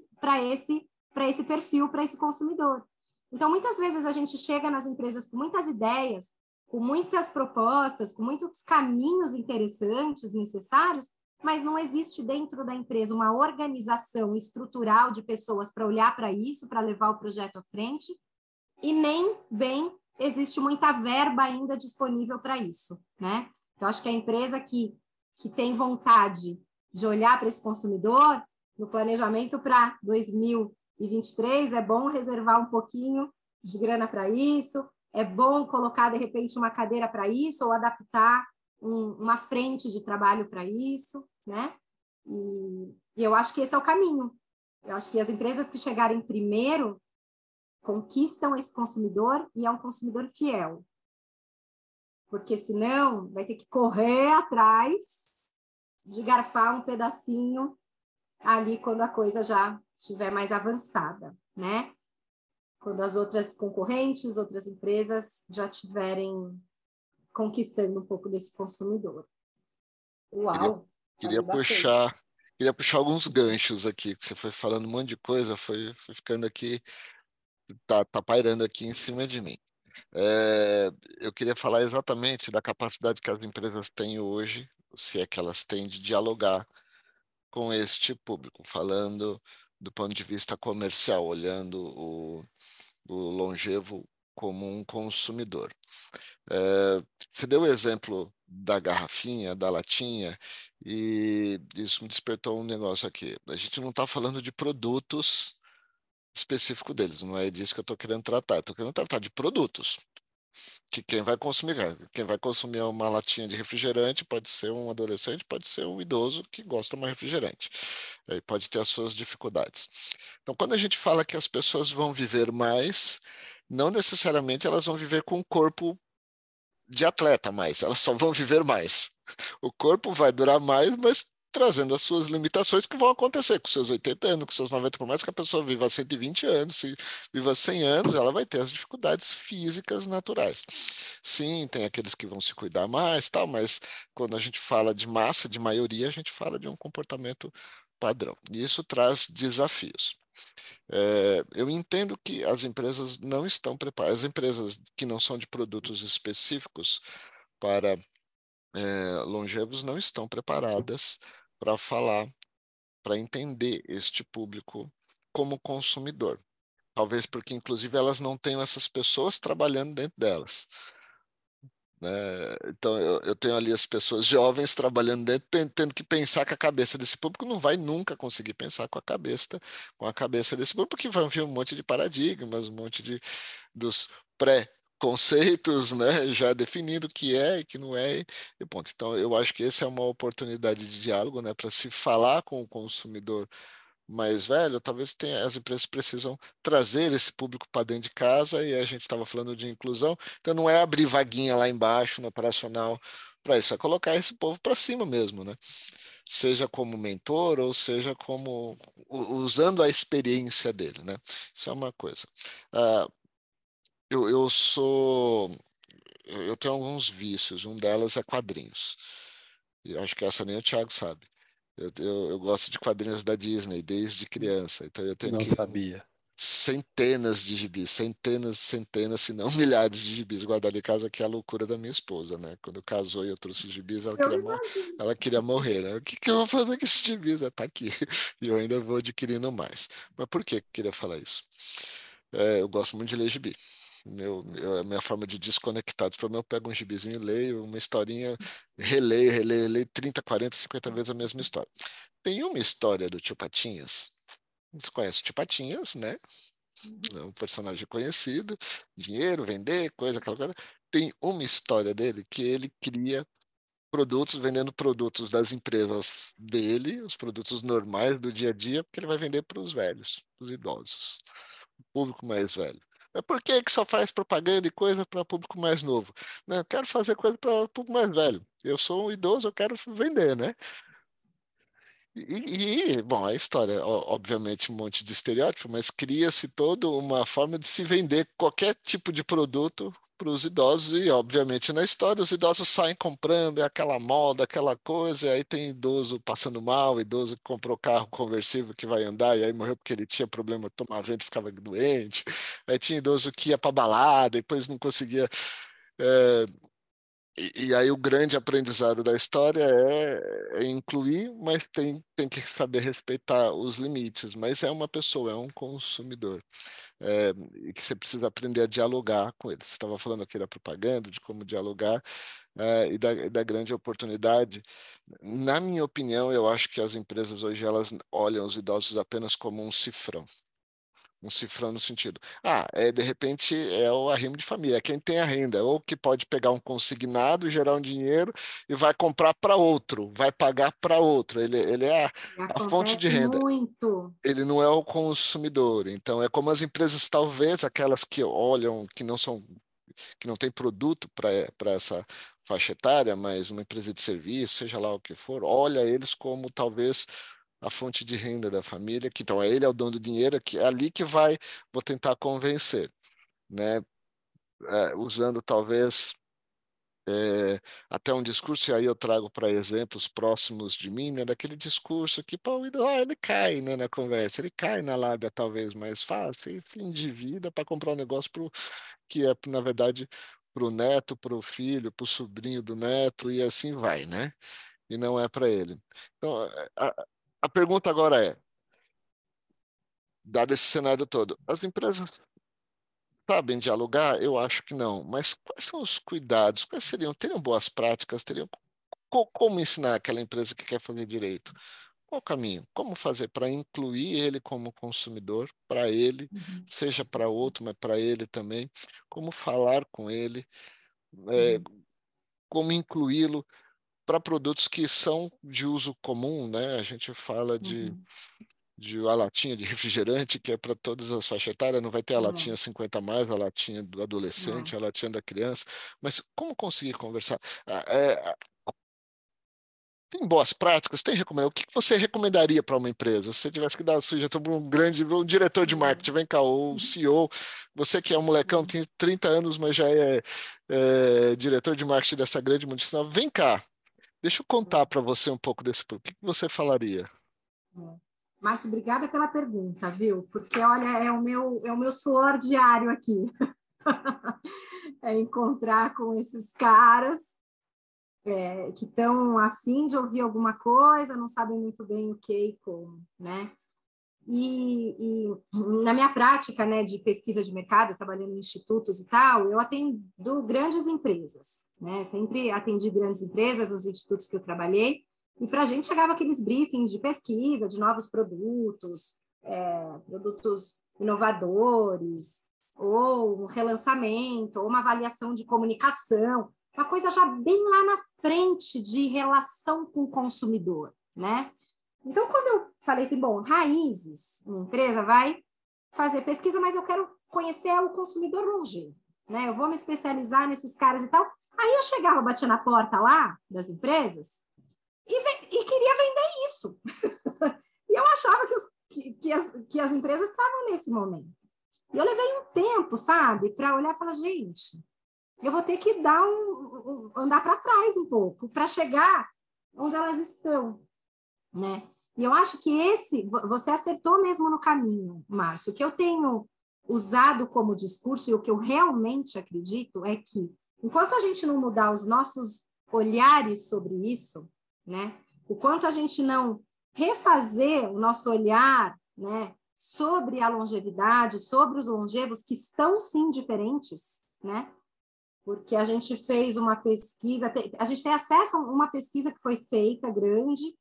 esse, esse perfil, para esse consumidor. Então, muitas vezes a gente chega nas empresas com muitas ideias, com muitas propostas, com muitos caminhos interessantes, necessários, mas não existe dentro da empresa uma organização estrutural de pessoas para olhar para isso, para levar o projeto à frente, e nem bem existe muita verba ainda disponível para isso, né? Então, acho que a empresa que, que tem vontade de olhar para esse consumidor, no planejamento para 2000 2023, é bom reservar um pouquinho de grana para isso, é bom colocar, de repente, uma cadeira para isso, ou adaptar um, uma frente de trabalho para isso, né? E, e eu acho que esse é o caminho. Eu acho que as empresas que chegarem primeiro conquistam esse consumidor e é um consumidor fiel. Porque senão vai ter que correr atrás de garfar um pedacinho ali quando a coisa já estiver mais avançada, né? Quando as outras concorrentes, outras empresas já estiverem conquistando um pouco desse consumidor. Uau! Queria, queria puxar, queria puxar alguns ganchos aqui, que você foi falando um monte de coisa, foi, foi ficando aqui, tá, tá pairando aqui em cima de mim. É, eu queria falar exatamente da capacidade que as empresas têm hoje, se é que elas têm de dialogar com este público, falando do ponto de vista comercial, olhando o, o longevo como um consumidor. É, você deu o exemplo da garrafinha, da latinha, e isso me despertou um negócio aqui. A gente não está falando de produtos específicos deles, não é disso que eu estou querendo tratar. Estou querendo tratar de produtos que quem vai consumir, quem vai consumir uma latinha de refrigerante pode ser um adolescente, pode ser um idoso que gosta de uma refrigerante. Aí pode ter as suas dificuldades. Então, quando a gente fala que as pessoas vão viver mais, não necessariamente elas vão viver com o corpo de atleta mais, elas só vão viver mais. O corpo vai durar mais, mas trazendo as suas limitações que vão acontecer com seus 80 anos, com seus 90, por mais que a pessoa viva 120 anos, se viva 100 anos, ela vai ter as dificuldades físicas naturais. Sim, tem aqueles que vão se cuidar mais, tal, mas quando a gente fala de massa, de maioria, a gente fala de um comportamento padrão. E isso traz desafios. É, eu entendo que as empresas não estão preparadas, as empresas que não são de produtos específicos para é, longevos não estão preparadas para falar, para entender este público como consumidor. Talvez porque, inclusive, elas não tenham essas pessoas trabalhando dentro delas. Né? Então, eu, eu, tenho ali as pessoas jovens trabalhando dentro, tendo que pensar com a cabeça desse público, não vai nunca conseguir pensar com a cabeça, com a cabeça desse público, porque vai vir um monte de paradigmas, um monte de dos pré conceitos, né, já definindo o que é e que não é, e ponto. Então, eu acho que essa é uma oportunidade de diálogo, né, para se falar com o consumidor mais velho, talvez tenha, as empresas precisam trazer esse público para dentro de casa, e a gente estava falando de inclusão, então não é abrir vaguinha lá embaixo no operacional para isso, é colocar esse povo para cima mesmo, né? Seja como mentor ou seja como usando a experiência dele, né? Isso é uma coisa. Uh, eu, eu sou. Eu tenho alguns vícios, um delas é quadrinhos. E acho que essa nem o Thiago sabe. Eu, eu, eu, gosto de quadrinhos da Disney desde criança. Então eu tenho Não que, sabia. centenas de gibis, centenas, centenas, se não milhares de gibis guardados em casa, que é a loucura da minha esposa, né? Quando casou e eu trouxe os gibis, ela, queria, ela queria morrer, né? O que, que eu vou fazer com esses gibis? Tá aqui. E eu ainda vou adquirindo mais. Mas por que eu queria falar isso? É, eu gosto muito de ler gibi meu, a minha forma de desconectar. Para mim, eu pego um gibizinho e leio uma historinha, releio, releio, releio 30, 40, 50 vezes a mesma história. Tem uma história do Tio Patinhas, você conhece o Tio Patinhas, né? É um personagem conhecido, dinheiro, vender, coisa, aquela coisa. Tem uma história dele que ele cria produtos, vendendo produtos das empresas dele, os produtos normais do dia a dia, porque ele vai vender para os velhos, para os idosos, o público mais velho. Mas por que, que só faz propaganda e coisa para público mais novo? Não, quero fazer coisa para público mais velho. Eu sou um idoso, eu quero vender, né? E, e, bom, a história, obviamente, um monte de estereótipo, mas cria-se toda uma forma de se vender qualquer tipo de produto para os idosos e, obviamente, na história os idosos saem comprando, é aquela moda, aquela coisa, aí tem idoso passando mal, idoso que comprou carro conversível que vai andar e aí morreu porque ele tinha problema de tomar vento e ficava doente, aí tinha idoso que ia para balada, depois não conseguia... É, e, aí o grande aprendizado da história é, é, incluir, mas tem, tem que saber respeitar os limites. Mas é uma pessoa, é um consumidor. É, e que você precisa aprender a dialogar com ele. Você estava falando aqui da propaganda, de como dialogar, é, e, da, e da grande oportunidade. Na minha opinião, eu acho que as empresas hoje elas olham os idosos apenas como um cifrão. Um cifrão no sentido. Ah, é, de repente é o arrimo de família, é quem tem a renda, ou que pode pegar um consignado e gerar um dinheiro e vai comprar para outro, vai pagar para outro. Ele, ele é a, a, fonte de renda. Muito. Ele não é o consumidor. Então, é como as empresas, talvez, aquelas que olham, que não são, que não tem produto para essa faixa etária, mas uma empresa de serviço, seja lá o que for, olha eles como talvez a fonte de renda da família, que então ele é o dono do dinheiro, que é ali que vai, vou tentar convencer, né? É, usando talvez é, até um discurso, e aí eu trago para exemplos próximos de mim, né, daquele discurso que pô, ah, ele cai né, na conversa, ele cai na lábia talvez mais fácil, e se endivida para comprar um negócio pro, que é, na verdade, para o neto, para o filho, para o sobrinho do neto, e assim vai, né? E não é para ele. Então, a, a pergunta agora é, dado esse cenário todo, as empresas sabem dialogar? Eu acho que não. Mas quais são os cuidados? Quais seriam? Teriam boas práticas? Teriam como ensinar aquela empresa que quer fazer direito? Qual o caminho? Como fazer para incluir ele como consumidor, para ele, uhum. seja para outro, mas para ele também? Como falar com ele? É, uhum. Como incluí-lo? Para produtos que são de uso comum, né? A gente fala de, uhum. de a latinha de refrigerante, que é para todas as faixas etárias, não vai ter a uhum. latinha 50 mais, a latinha do adolescente, uhum. a latinha da criança. Mas como conseguir conversar? É, tem boas práticas? Tem recomendação? O que você recomendaria para uma empresa? Se você tivesse que dar a sugestão para um grande, um diretor de marketing, vem cá, ou o CEO, você que é um molecão, tem 30 anos, mas já é, é diretor de marketing dessa grande multinacional, vem cá, Deixa eu contar para você um pouco desse. O que você falaria? É. Márcio, obrigada pela pergunta, viu? Porque, olha, é o meu, é o meu suor diário aqui. é encontrar com esses caras é, que estão afim de ouvir alguma coisa, não sabem muito bem o que e como, né? E, e, na minha prática né, de pesquisa de mercado, trabalhando em institutos e tal, eu atendo grandes empresas, né? Sempre atendi grandes empresas nos institutos que eu trabalhei, e para a gente chegava aqueles briefings de pesquisa, de novos produtos, é, produtos inovadores, ou um relançamento, ou uma avaliação de comunicação, uma coisa já bem lá na frente de relação com o consumidor, né? Então, quando eu falei assim, bom, raízes, uma empresa vai fazer pesquisa, mas eu quero conhecer o consumidor longevo, né? Eu vou me especializar nesses caras e tal. Aí eu chegava, batia na porta lá das empresas e, e queria vender isso. e eu achava que, os, que, que, as, que as empresas estavam nesse momento. E eu levei um tempo, sabe, para olhar e falar, gente, eu vou ter que dar um, um andar para trás um pouco para chegar onde elas estão, né? E eu acho que esse, você acertou mesmo no caminho, Márcio. O que eu tenho usado como discurso e o que eu realmente acredito é que, enquanto a gente não mudar os nossos olhares sobre isso, né, o quanto a gente não refazer o nosso olhar, né, sobre a longevidade, sobre os longevos que estão sim diferentes, né? Porque a gente fez uma pesquisa, a gente tem acesso a uma pesquisa que foi feita grande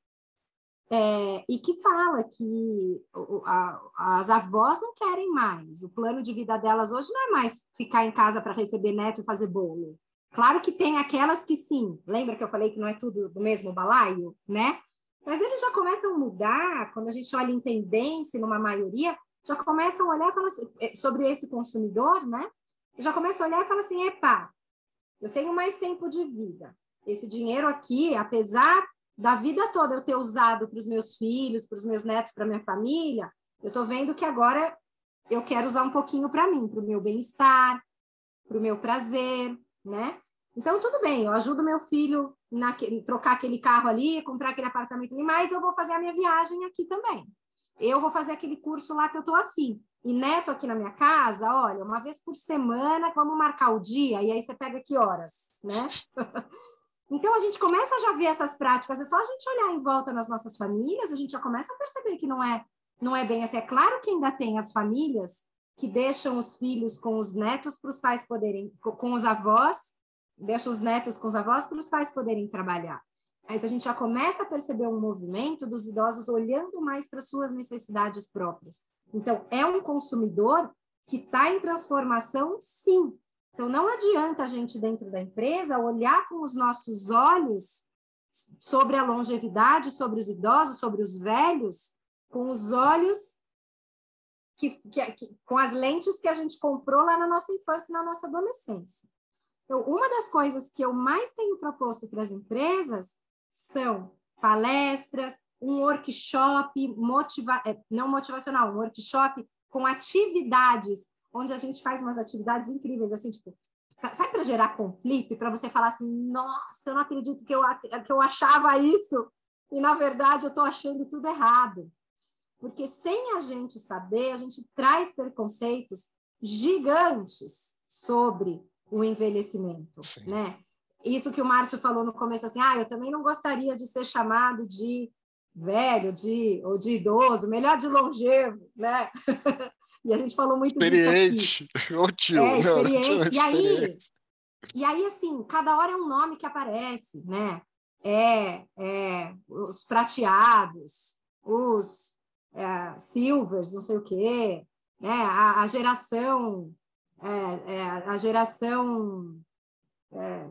é, e que fala que a, as avós não querem mais. O plano de vida delas hoje não é mais ficar em casa para receber neto e fazer bolo. Claro que tem aquelas que sim. Lembra que eu falei que não é tudo do mesmo balaio, né? Mas eles já começam a mudar, quando a gente olha em tendência, numa maioria, já começam a olhar assim, é, sobre esse consumidor, né? Já começam a olhar e falam assim: epa, eu tenho mais tempo de vida. Esse dinheiro aqui, apesar da vida toda eu ter usado para os meus filhos, para os meus netos, para minha família, eu estou vendo que agora eu quero usar um pouquinho para mim, para o meu bem-estar, para o meu prazer, né? Então, tudo bem, eu ajudo meu filho a trocar aquele carro ali, comprar aquele apartamento ali, mas eu vou fazer a minha viagem aqui também. Eu vou fazer aquele curso lá que eu estou afim. E neto aqui na minha casa, olha, uma vez por semana, vamos marcar o dia, e aí você pega que horas, né? Então, a gente começa a já ver essas práticas, é só a gente olhar em volta nas nossas famílias, a gente já começa a perceber que não é, não é bem assim. É claro que ainda tem as famílias que deixam os filhos com os netos para os pais poderem, com os avós, deixam os netos com os avós para os pais poderem trabalhar. Mas a gente já começa a perceber um movimento dos idosos olhando mais para suas necessidades próprias. Então, é um consumidor que está em transformação, sim. Então, não adianta a gente, dentro da empresa, olhar com os nossos olhos sobre a longevidade, sobre os idosos, sobre os velhos, com os olhos que, que, que, com as lentes que a gente comprou lá na nossa infância e na nossa adolescência. Então, uma das coisas que eu mais tenho proposto para as empresas são palestras, um workshop motiva é, não motivacional, um workshop com atividades, onde a gente faz umas atividades incríveis, assim, tipo, sabe para gerar conflito e para você falar assim, nossa, eu não acredito que eu, que eu achava isso e na verdade eu estou achando tudo errado. Porque sem a gente saber, a gente traz preconceitos gigantes sobre o envelhecimento, Sim. né? Isso que o Márcio falou no começo, assim, ah, eu também não gostaria de ser chamado de velho, de ou de idoso, melhor de longevo, né? e a gente falou muito experiente. disso aqui. Ô tio, é, não, experiente. e aí, e aí assim, cada hora é um nome que aparece, né? É, é os prateados, os é, silvers, não sei o quê, né? A, a geração, é, é, a geração é,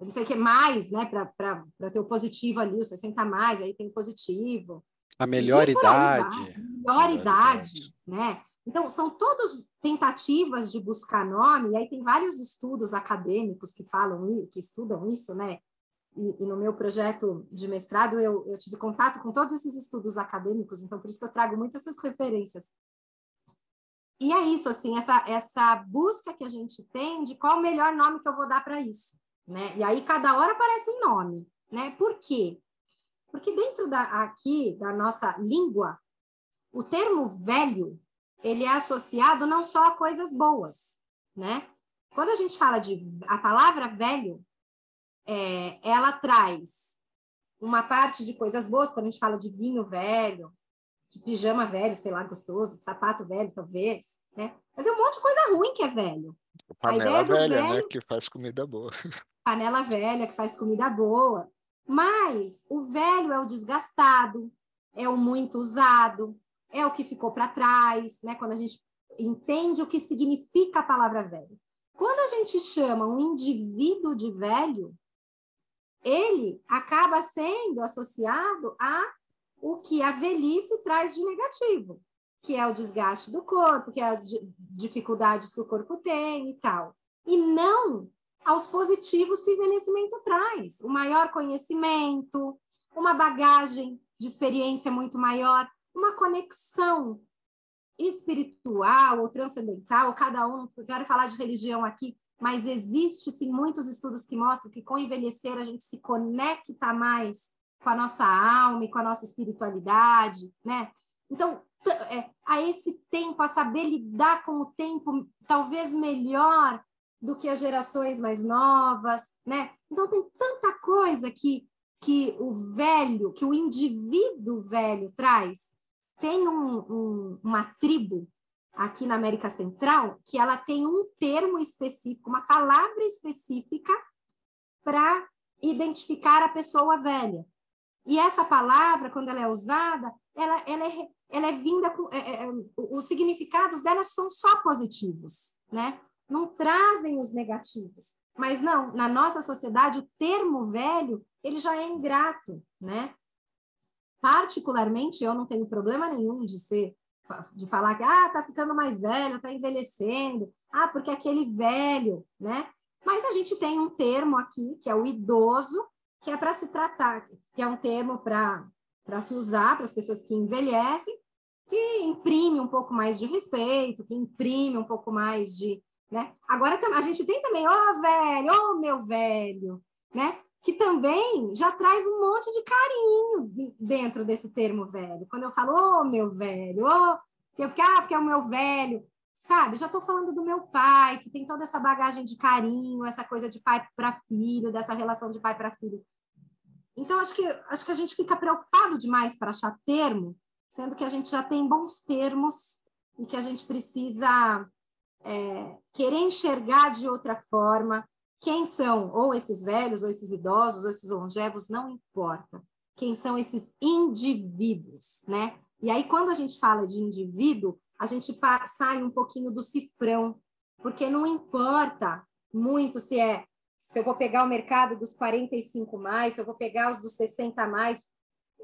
não sei o que mais, né, para ter o positivo ali, o 60 mais, aí tem o positivo. A melhor idade. Melhor, melhor idade, idade, né? Então, são todas tentativas de buscar nome, e aí tem vários estudos acadêmicos que falam, que estudam isso, né? E, e, no meu projeto de mestrado eu, eu tive contato com todos esses estudos acadêmicos, então por isso que eu trago muitas essas referências. E é isso, assim, essa, essa busca que a gente tem de qual o melhor nome que eu vou dar para isso né? E aí cada hora aparece um nome, né? Por quê? Porque dentro da aqui da nossa língua, o termo velho, ele é associado não só a coisas boas, né? Quando a gente fala de a palavra velho, é, ela traz uma parte de coisas boas, quando a gente fala de vinho velho, de pijama velho, sei lá, gostoso, de sapato velho, talvez, né? Mas é um monte de coisa ruim que é velho. Panela a ideia velha, né? velho, né? Que faz comida boa. panela velha que faz comida boa. Mas o velho é o desgastado, é o muito usado, é o que ficou para trás, né? Quando a gente entende o que significa a palavra velho. Quando a gente chama um indivíduo de velho, ele acaba sendo associado a o que a velhice traz de negativo, que é o desgaste do corpo, que é as dificuldades que o corpo tem e tal. E não aos positivos que o envelhecimento traz, o maior conhecimento, uma bagagem de experiência muito maior, uma conexão espiritual ou transcendental, cada um, não quero falar de religião aqui, mas existe sim muitos estudos que mostram que com envelhecer a gente se conecta mais com a nossa alma e com a nossa espiritualidade, né? Então, é, a esse tempo, a saber lidar com o tempo talvez melhor do que as gerações mais novas, né? Então tem tanta coisa que que o velho, que o indivíduo velho traz. Tem um, um, uma tribo aqui na América Central que ela tem um termo específico, uma palavra específica para identificar a pessoa velha. E essa palavra, quando ela é usada, ela, ela, é, ela é vinda com. É, é, é os significados dela são só positivos, né? não trazem os negativos. Mas não, na nossa sociedade, o termo velho, ele já é ingrato, né? Particularmente, eu não tenho problema nenhum de ser de falar que ah, tá ficando mais velho, tá envelhecendo. Ah, porque aquele velho, né? Mas a gente tem um termo aqui, que é o idoso, que é para se tratar, que é um termo para para se usar para as pessoas que envelhecem, que imprime um pouco mais de respeito, que imprime um pouco mais de, né? Agora a gente tem também, ó oh, velho, ó oh, meu velho, né? Que também já traz um monte de carinho dentro desse termo velho. Quando eu falo, ô oh, meu velho, ô, oh, porque, ah, porque é o meu velho, sabe? Já estou falando do meu pai, que tem toda essa bagagem de carinho, essa coisa de pai para filho, dessa relação de pai para filho. Então, acho que, acho que a gente fica preocupado demais para achar termo, sendo que a gente já tem bons termos e que a gente precisa é, querer enxergar de outra forma quem são, ou esses velhos, ou esses idosos, ou esses longevos, não importa. Quem são esses indivíduos, né? E aí, quando a gente fala de indivíduo, a gente sai um pouquinho do cifrão, porque não importa muito se é se eu vou pegar o mercado dos 45 mais, se eu vou pegar os dos 60 mais,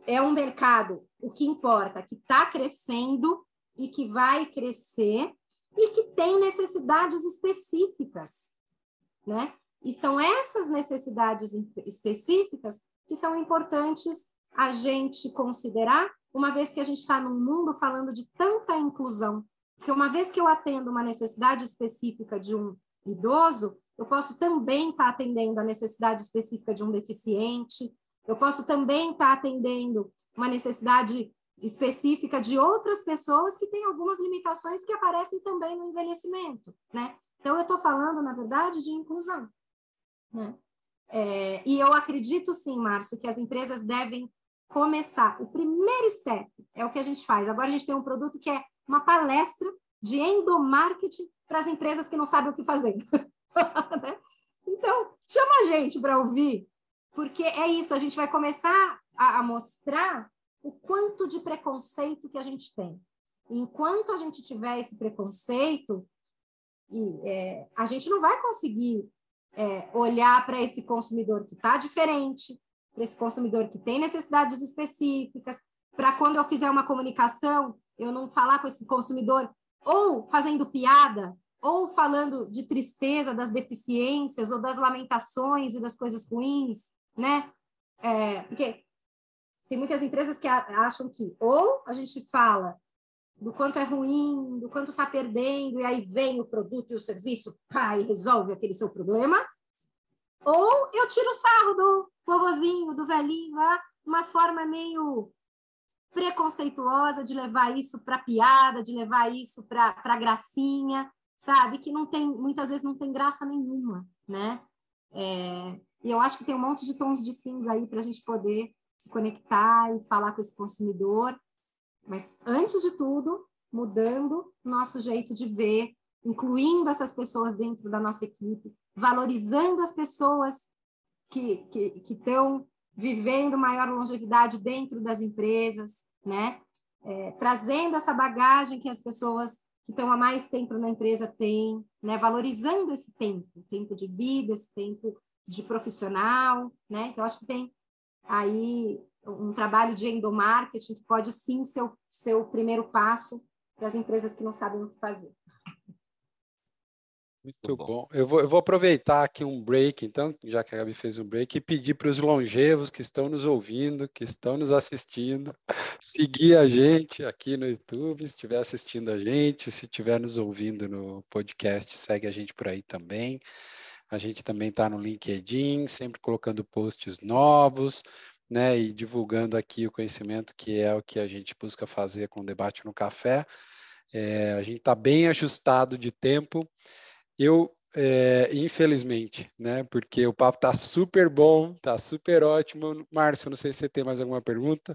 é um mercado, o que importa, que está crescendo e que vai crescer e que tem necessidades específicas, né? E são essas necessidades específicas que são importantes a gente considerar, uma vez que a gente está num mundo falando de tanta inclusão. Porque uma vez que eu atendo uma necessidade específica de um idoso, eu posso também estar tá atendendo a necessidade específica de um deficiente, eu posso também estar tá atendendo uma necessidade específica de outras pessoas que têm algumas limitações que aparecem também no envelhecimento, né? Então, eu estou falando, na verdade, de inclusão, né? É, e eu acredito sim, Márcio, que as empresas devem começar. O primeiro step é o que a gente faz. Agora a gente tem um produto que é uma palestra de endomarketing para as empresas que não sabem o que fazer. Né? então, chama a gente para ouvir, porque é isso, a gente vai começar a, a mostrar o quanto de preconceito que a gente tem. Enquanto a gente tiver esse preconceito, e, é, a gente não vai conseguir é, olhar para esse consumidor que está diferente, para esse consumidor que tem necessidades específicas, para quando eu fizer uma comunicação, eu não falar com esse consumidor ou fazendo piada, ou falando de tristeza, das deficiências, ou das lamentações e das coisas ruins, né? É, porque tem muitas empresas que acham que ou a gente fala do quanto é ruim, do quanto está perdendo, e aí vem o produto e o serviço, pá, e resolve aquele seu problema, ou eu tiro o sarro do vovozinho, do velhinho lá, uma forma meio preconceituosa de levar isso para piada, de levar isso para gracinha, sabe? Que não tem, muitas vezes não tem graça nenhuma, né? É, e eu acho que tem um monte de tons de cinza aí para a gente poder se conectar e falar com esse consumidor. Mas, antes de tudo, mudando nosso jeito de ver, incluindo essas pessoas dentro da nossa equipe, valorizando as pessoas que estão vivendo maior longevidade dentro das empresas, né? É, trazendo essa bagagem que as pessoas que estão há mais tempo na empresa têm, né? Valorizando esse tempo, tempo de vida, esse tempo de profissional, né? Então, acho que tem aí um trabalho de endomarketing que pode sim ser o, ser o primeiro passo para as empresas que não sabem o que fazer. Muito bom. Eu, vou, eu vou aproveitar aqui um break, então, já que a Gabi fez um break, e pedir para os longevos que estão nos ouvindo, que estão nos assistindo, seguir a gente aqui no YouTube, se estiver assistindo a gente, se estiver nos ouvindo no podcast, segue a gente por aí também. A gente também está no LinkedIn, sempre colocando posts novos, né, e divulgando aqui o conhecimento, que é o que a gente busca fazer com o debate no café. É, a gente está bem ajustado de tempo. Eu, é, infelizmente, né, porque o papo está super bom, está super ótimo. Márcio, não sei se você tem mais alguma pergunta.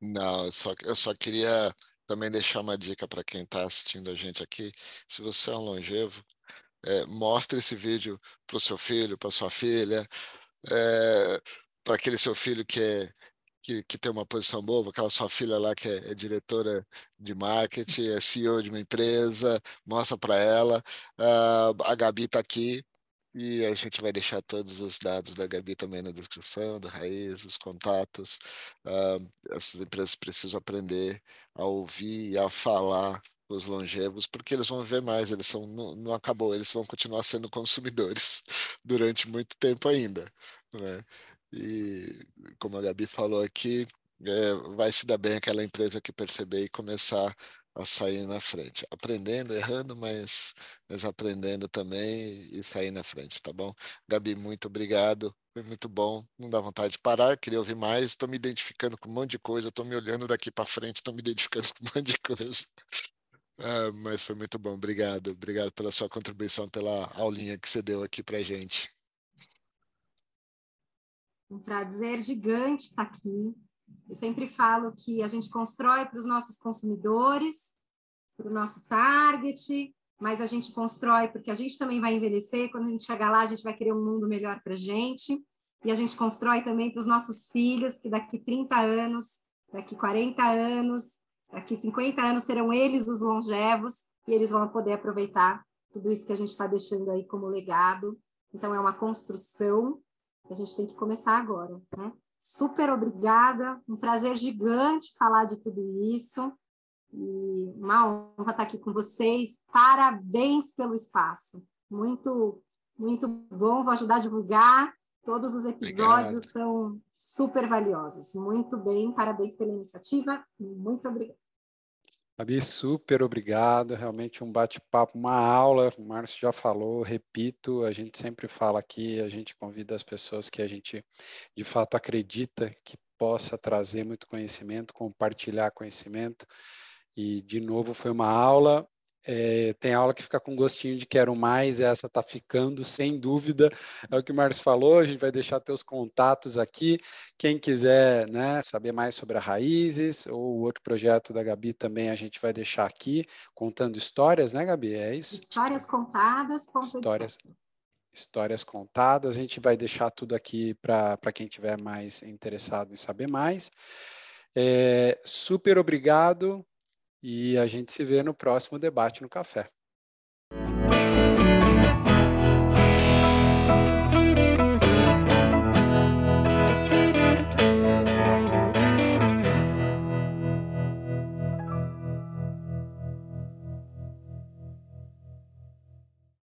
Não, eu só, eu só queria também deixar uma dica para quem está assistindo a gente aqui. Se você é um longevo, é, mostre esse vídeo para o seu filho, para sua filha, é, para aquele seu filho que, é, que, que tem uma posição boa, aquela sua filha lá que é, é diretora de marketing, é CEO de uma empresa, mostra para ela. Uh, a Gabi está aqui, e a gente vai deixar todos os dados da Gabi também na descrição, da Raiz, os contatos. Uh, as empresas precisam aprender a ouvir e a falar os longevos, porque eles vão ver mais, eles são, não, não acabou, eles vão continuar sendo consumidores durante muito tempo ainda. Né? E como a Gabi falou aqui, é, vai se dar bem aquela empresa que perceber e começar a sair na frente. Aprendendo, errando, mas, mas aprendendo também e sair na frente, tá bom? Gabi, muito obrigado. Foi muito bom. Não dá vontade de parar, queria ouvir mais. Estou me identificando com um monte de coisa, estou me olhando daqui para frente, estou me identificando com um monte de coisa. Ah, mas foi muito bom, obrigado. Obrigado pela sua contribuição, pela aulinha que você deu aqui para gente. Um prazer gigante estar aqui. Eu sempre falo que a gente constrói para os nossos consumidores, para o nosso target, mas a gente constrói porque a gente também vai envelhecer. Quando a gente chegar lá, a gente vai querer um mundo melhor para a gente. E a gente constrói também para os nossos filhos, que daqui 30 anos, daqui 40 anos, daqui 50 anos serão eles os longevos e eles vão poder aproveitar tudo isso que a gente está deixando aí como legado. Então, é uma construção a gente tem que começar agora, né? Super obrigada, um prazer gigante falar de tudo isso. E uma honra estar aqui com vocês. Parabéns pelo espaço. Muito, muito bom. Vou ajudar a divulgar. Todos os episódios Obrigado. são super valiosos. Muito bem, parabéns pela iniciativa. Muito obrigada. Fabi, super obrigado. Realmente um bate-papo, uma aula. O Márcio já falou, repito, a gente sempre fala aqui, a gente convida as pessoas que a gente de fato acredita que possa trazer muito conhecimento, compartilhar conhecimento. E, de novo, foi uma aula é, tem aula que fica com gostinho de quero mais, essa está ficando, sem dúvida. É o que o Marcos falou, a gente vai deixar teus contatos aqui. Quem quiser né, saber mais sobre a Raízes, ou o outro projeto da Gabi também a gente vai deixar aqui, contando histórias, né, Gabi? É isso? Histórias contadas. Histórias, histórias contadas. A gente vai deixar tudo aqui para quem tiver mais interessado em saber mais. É, super obrigado e a gente se vê no próximo debate no café.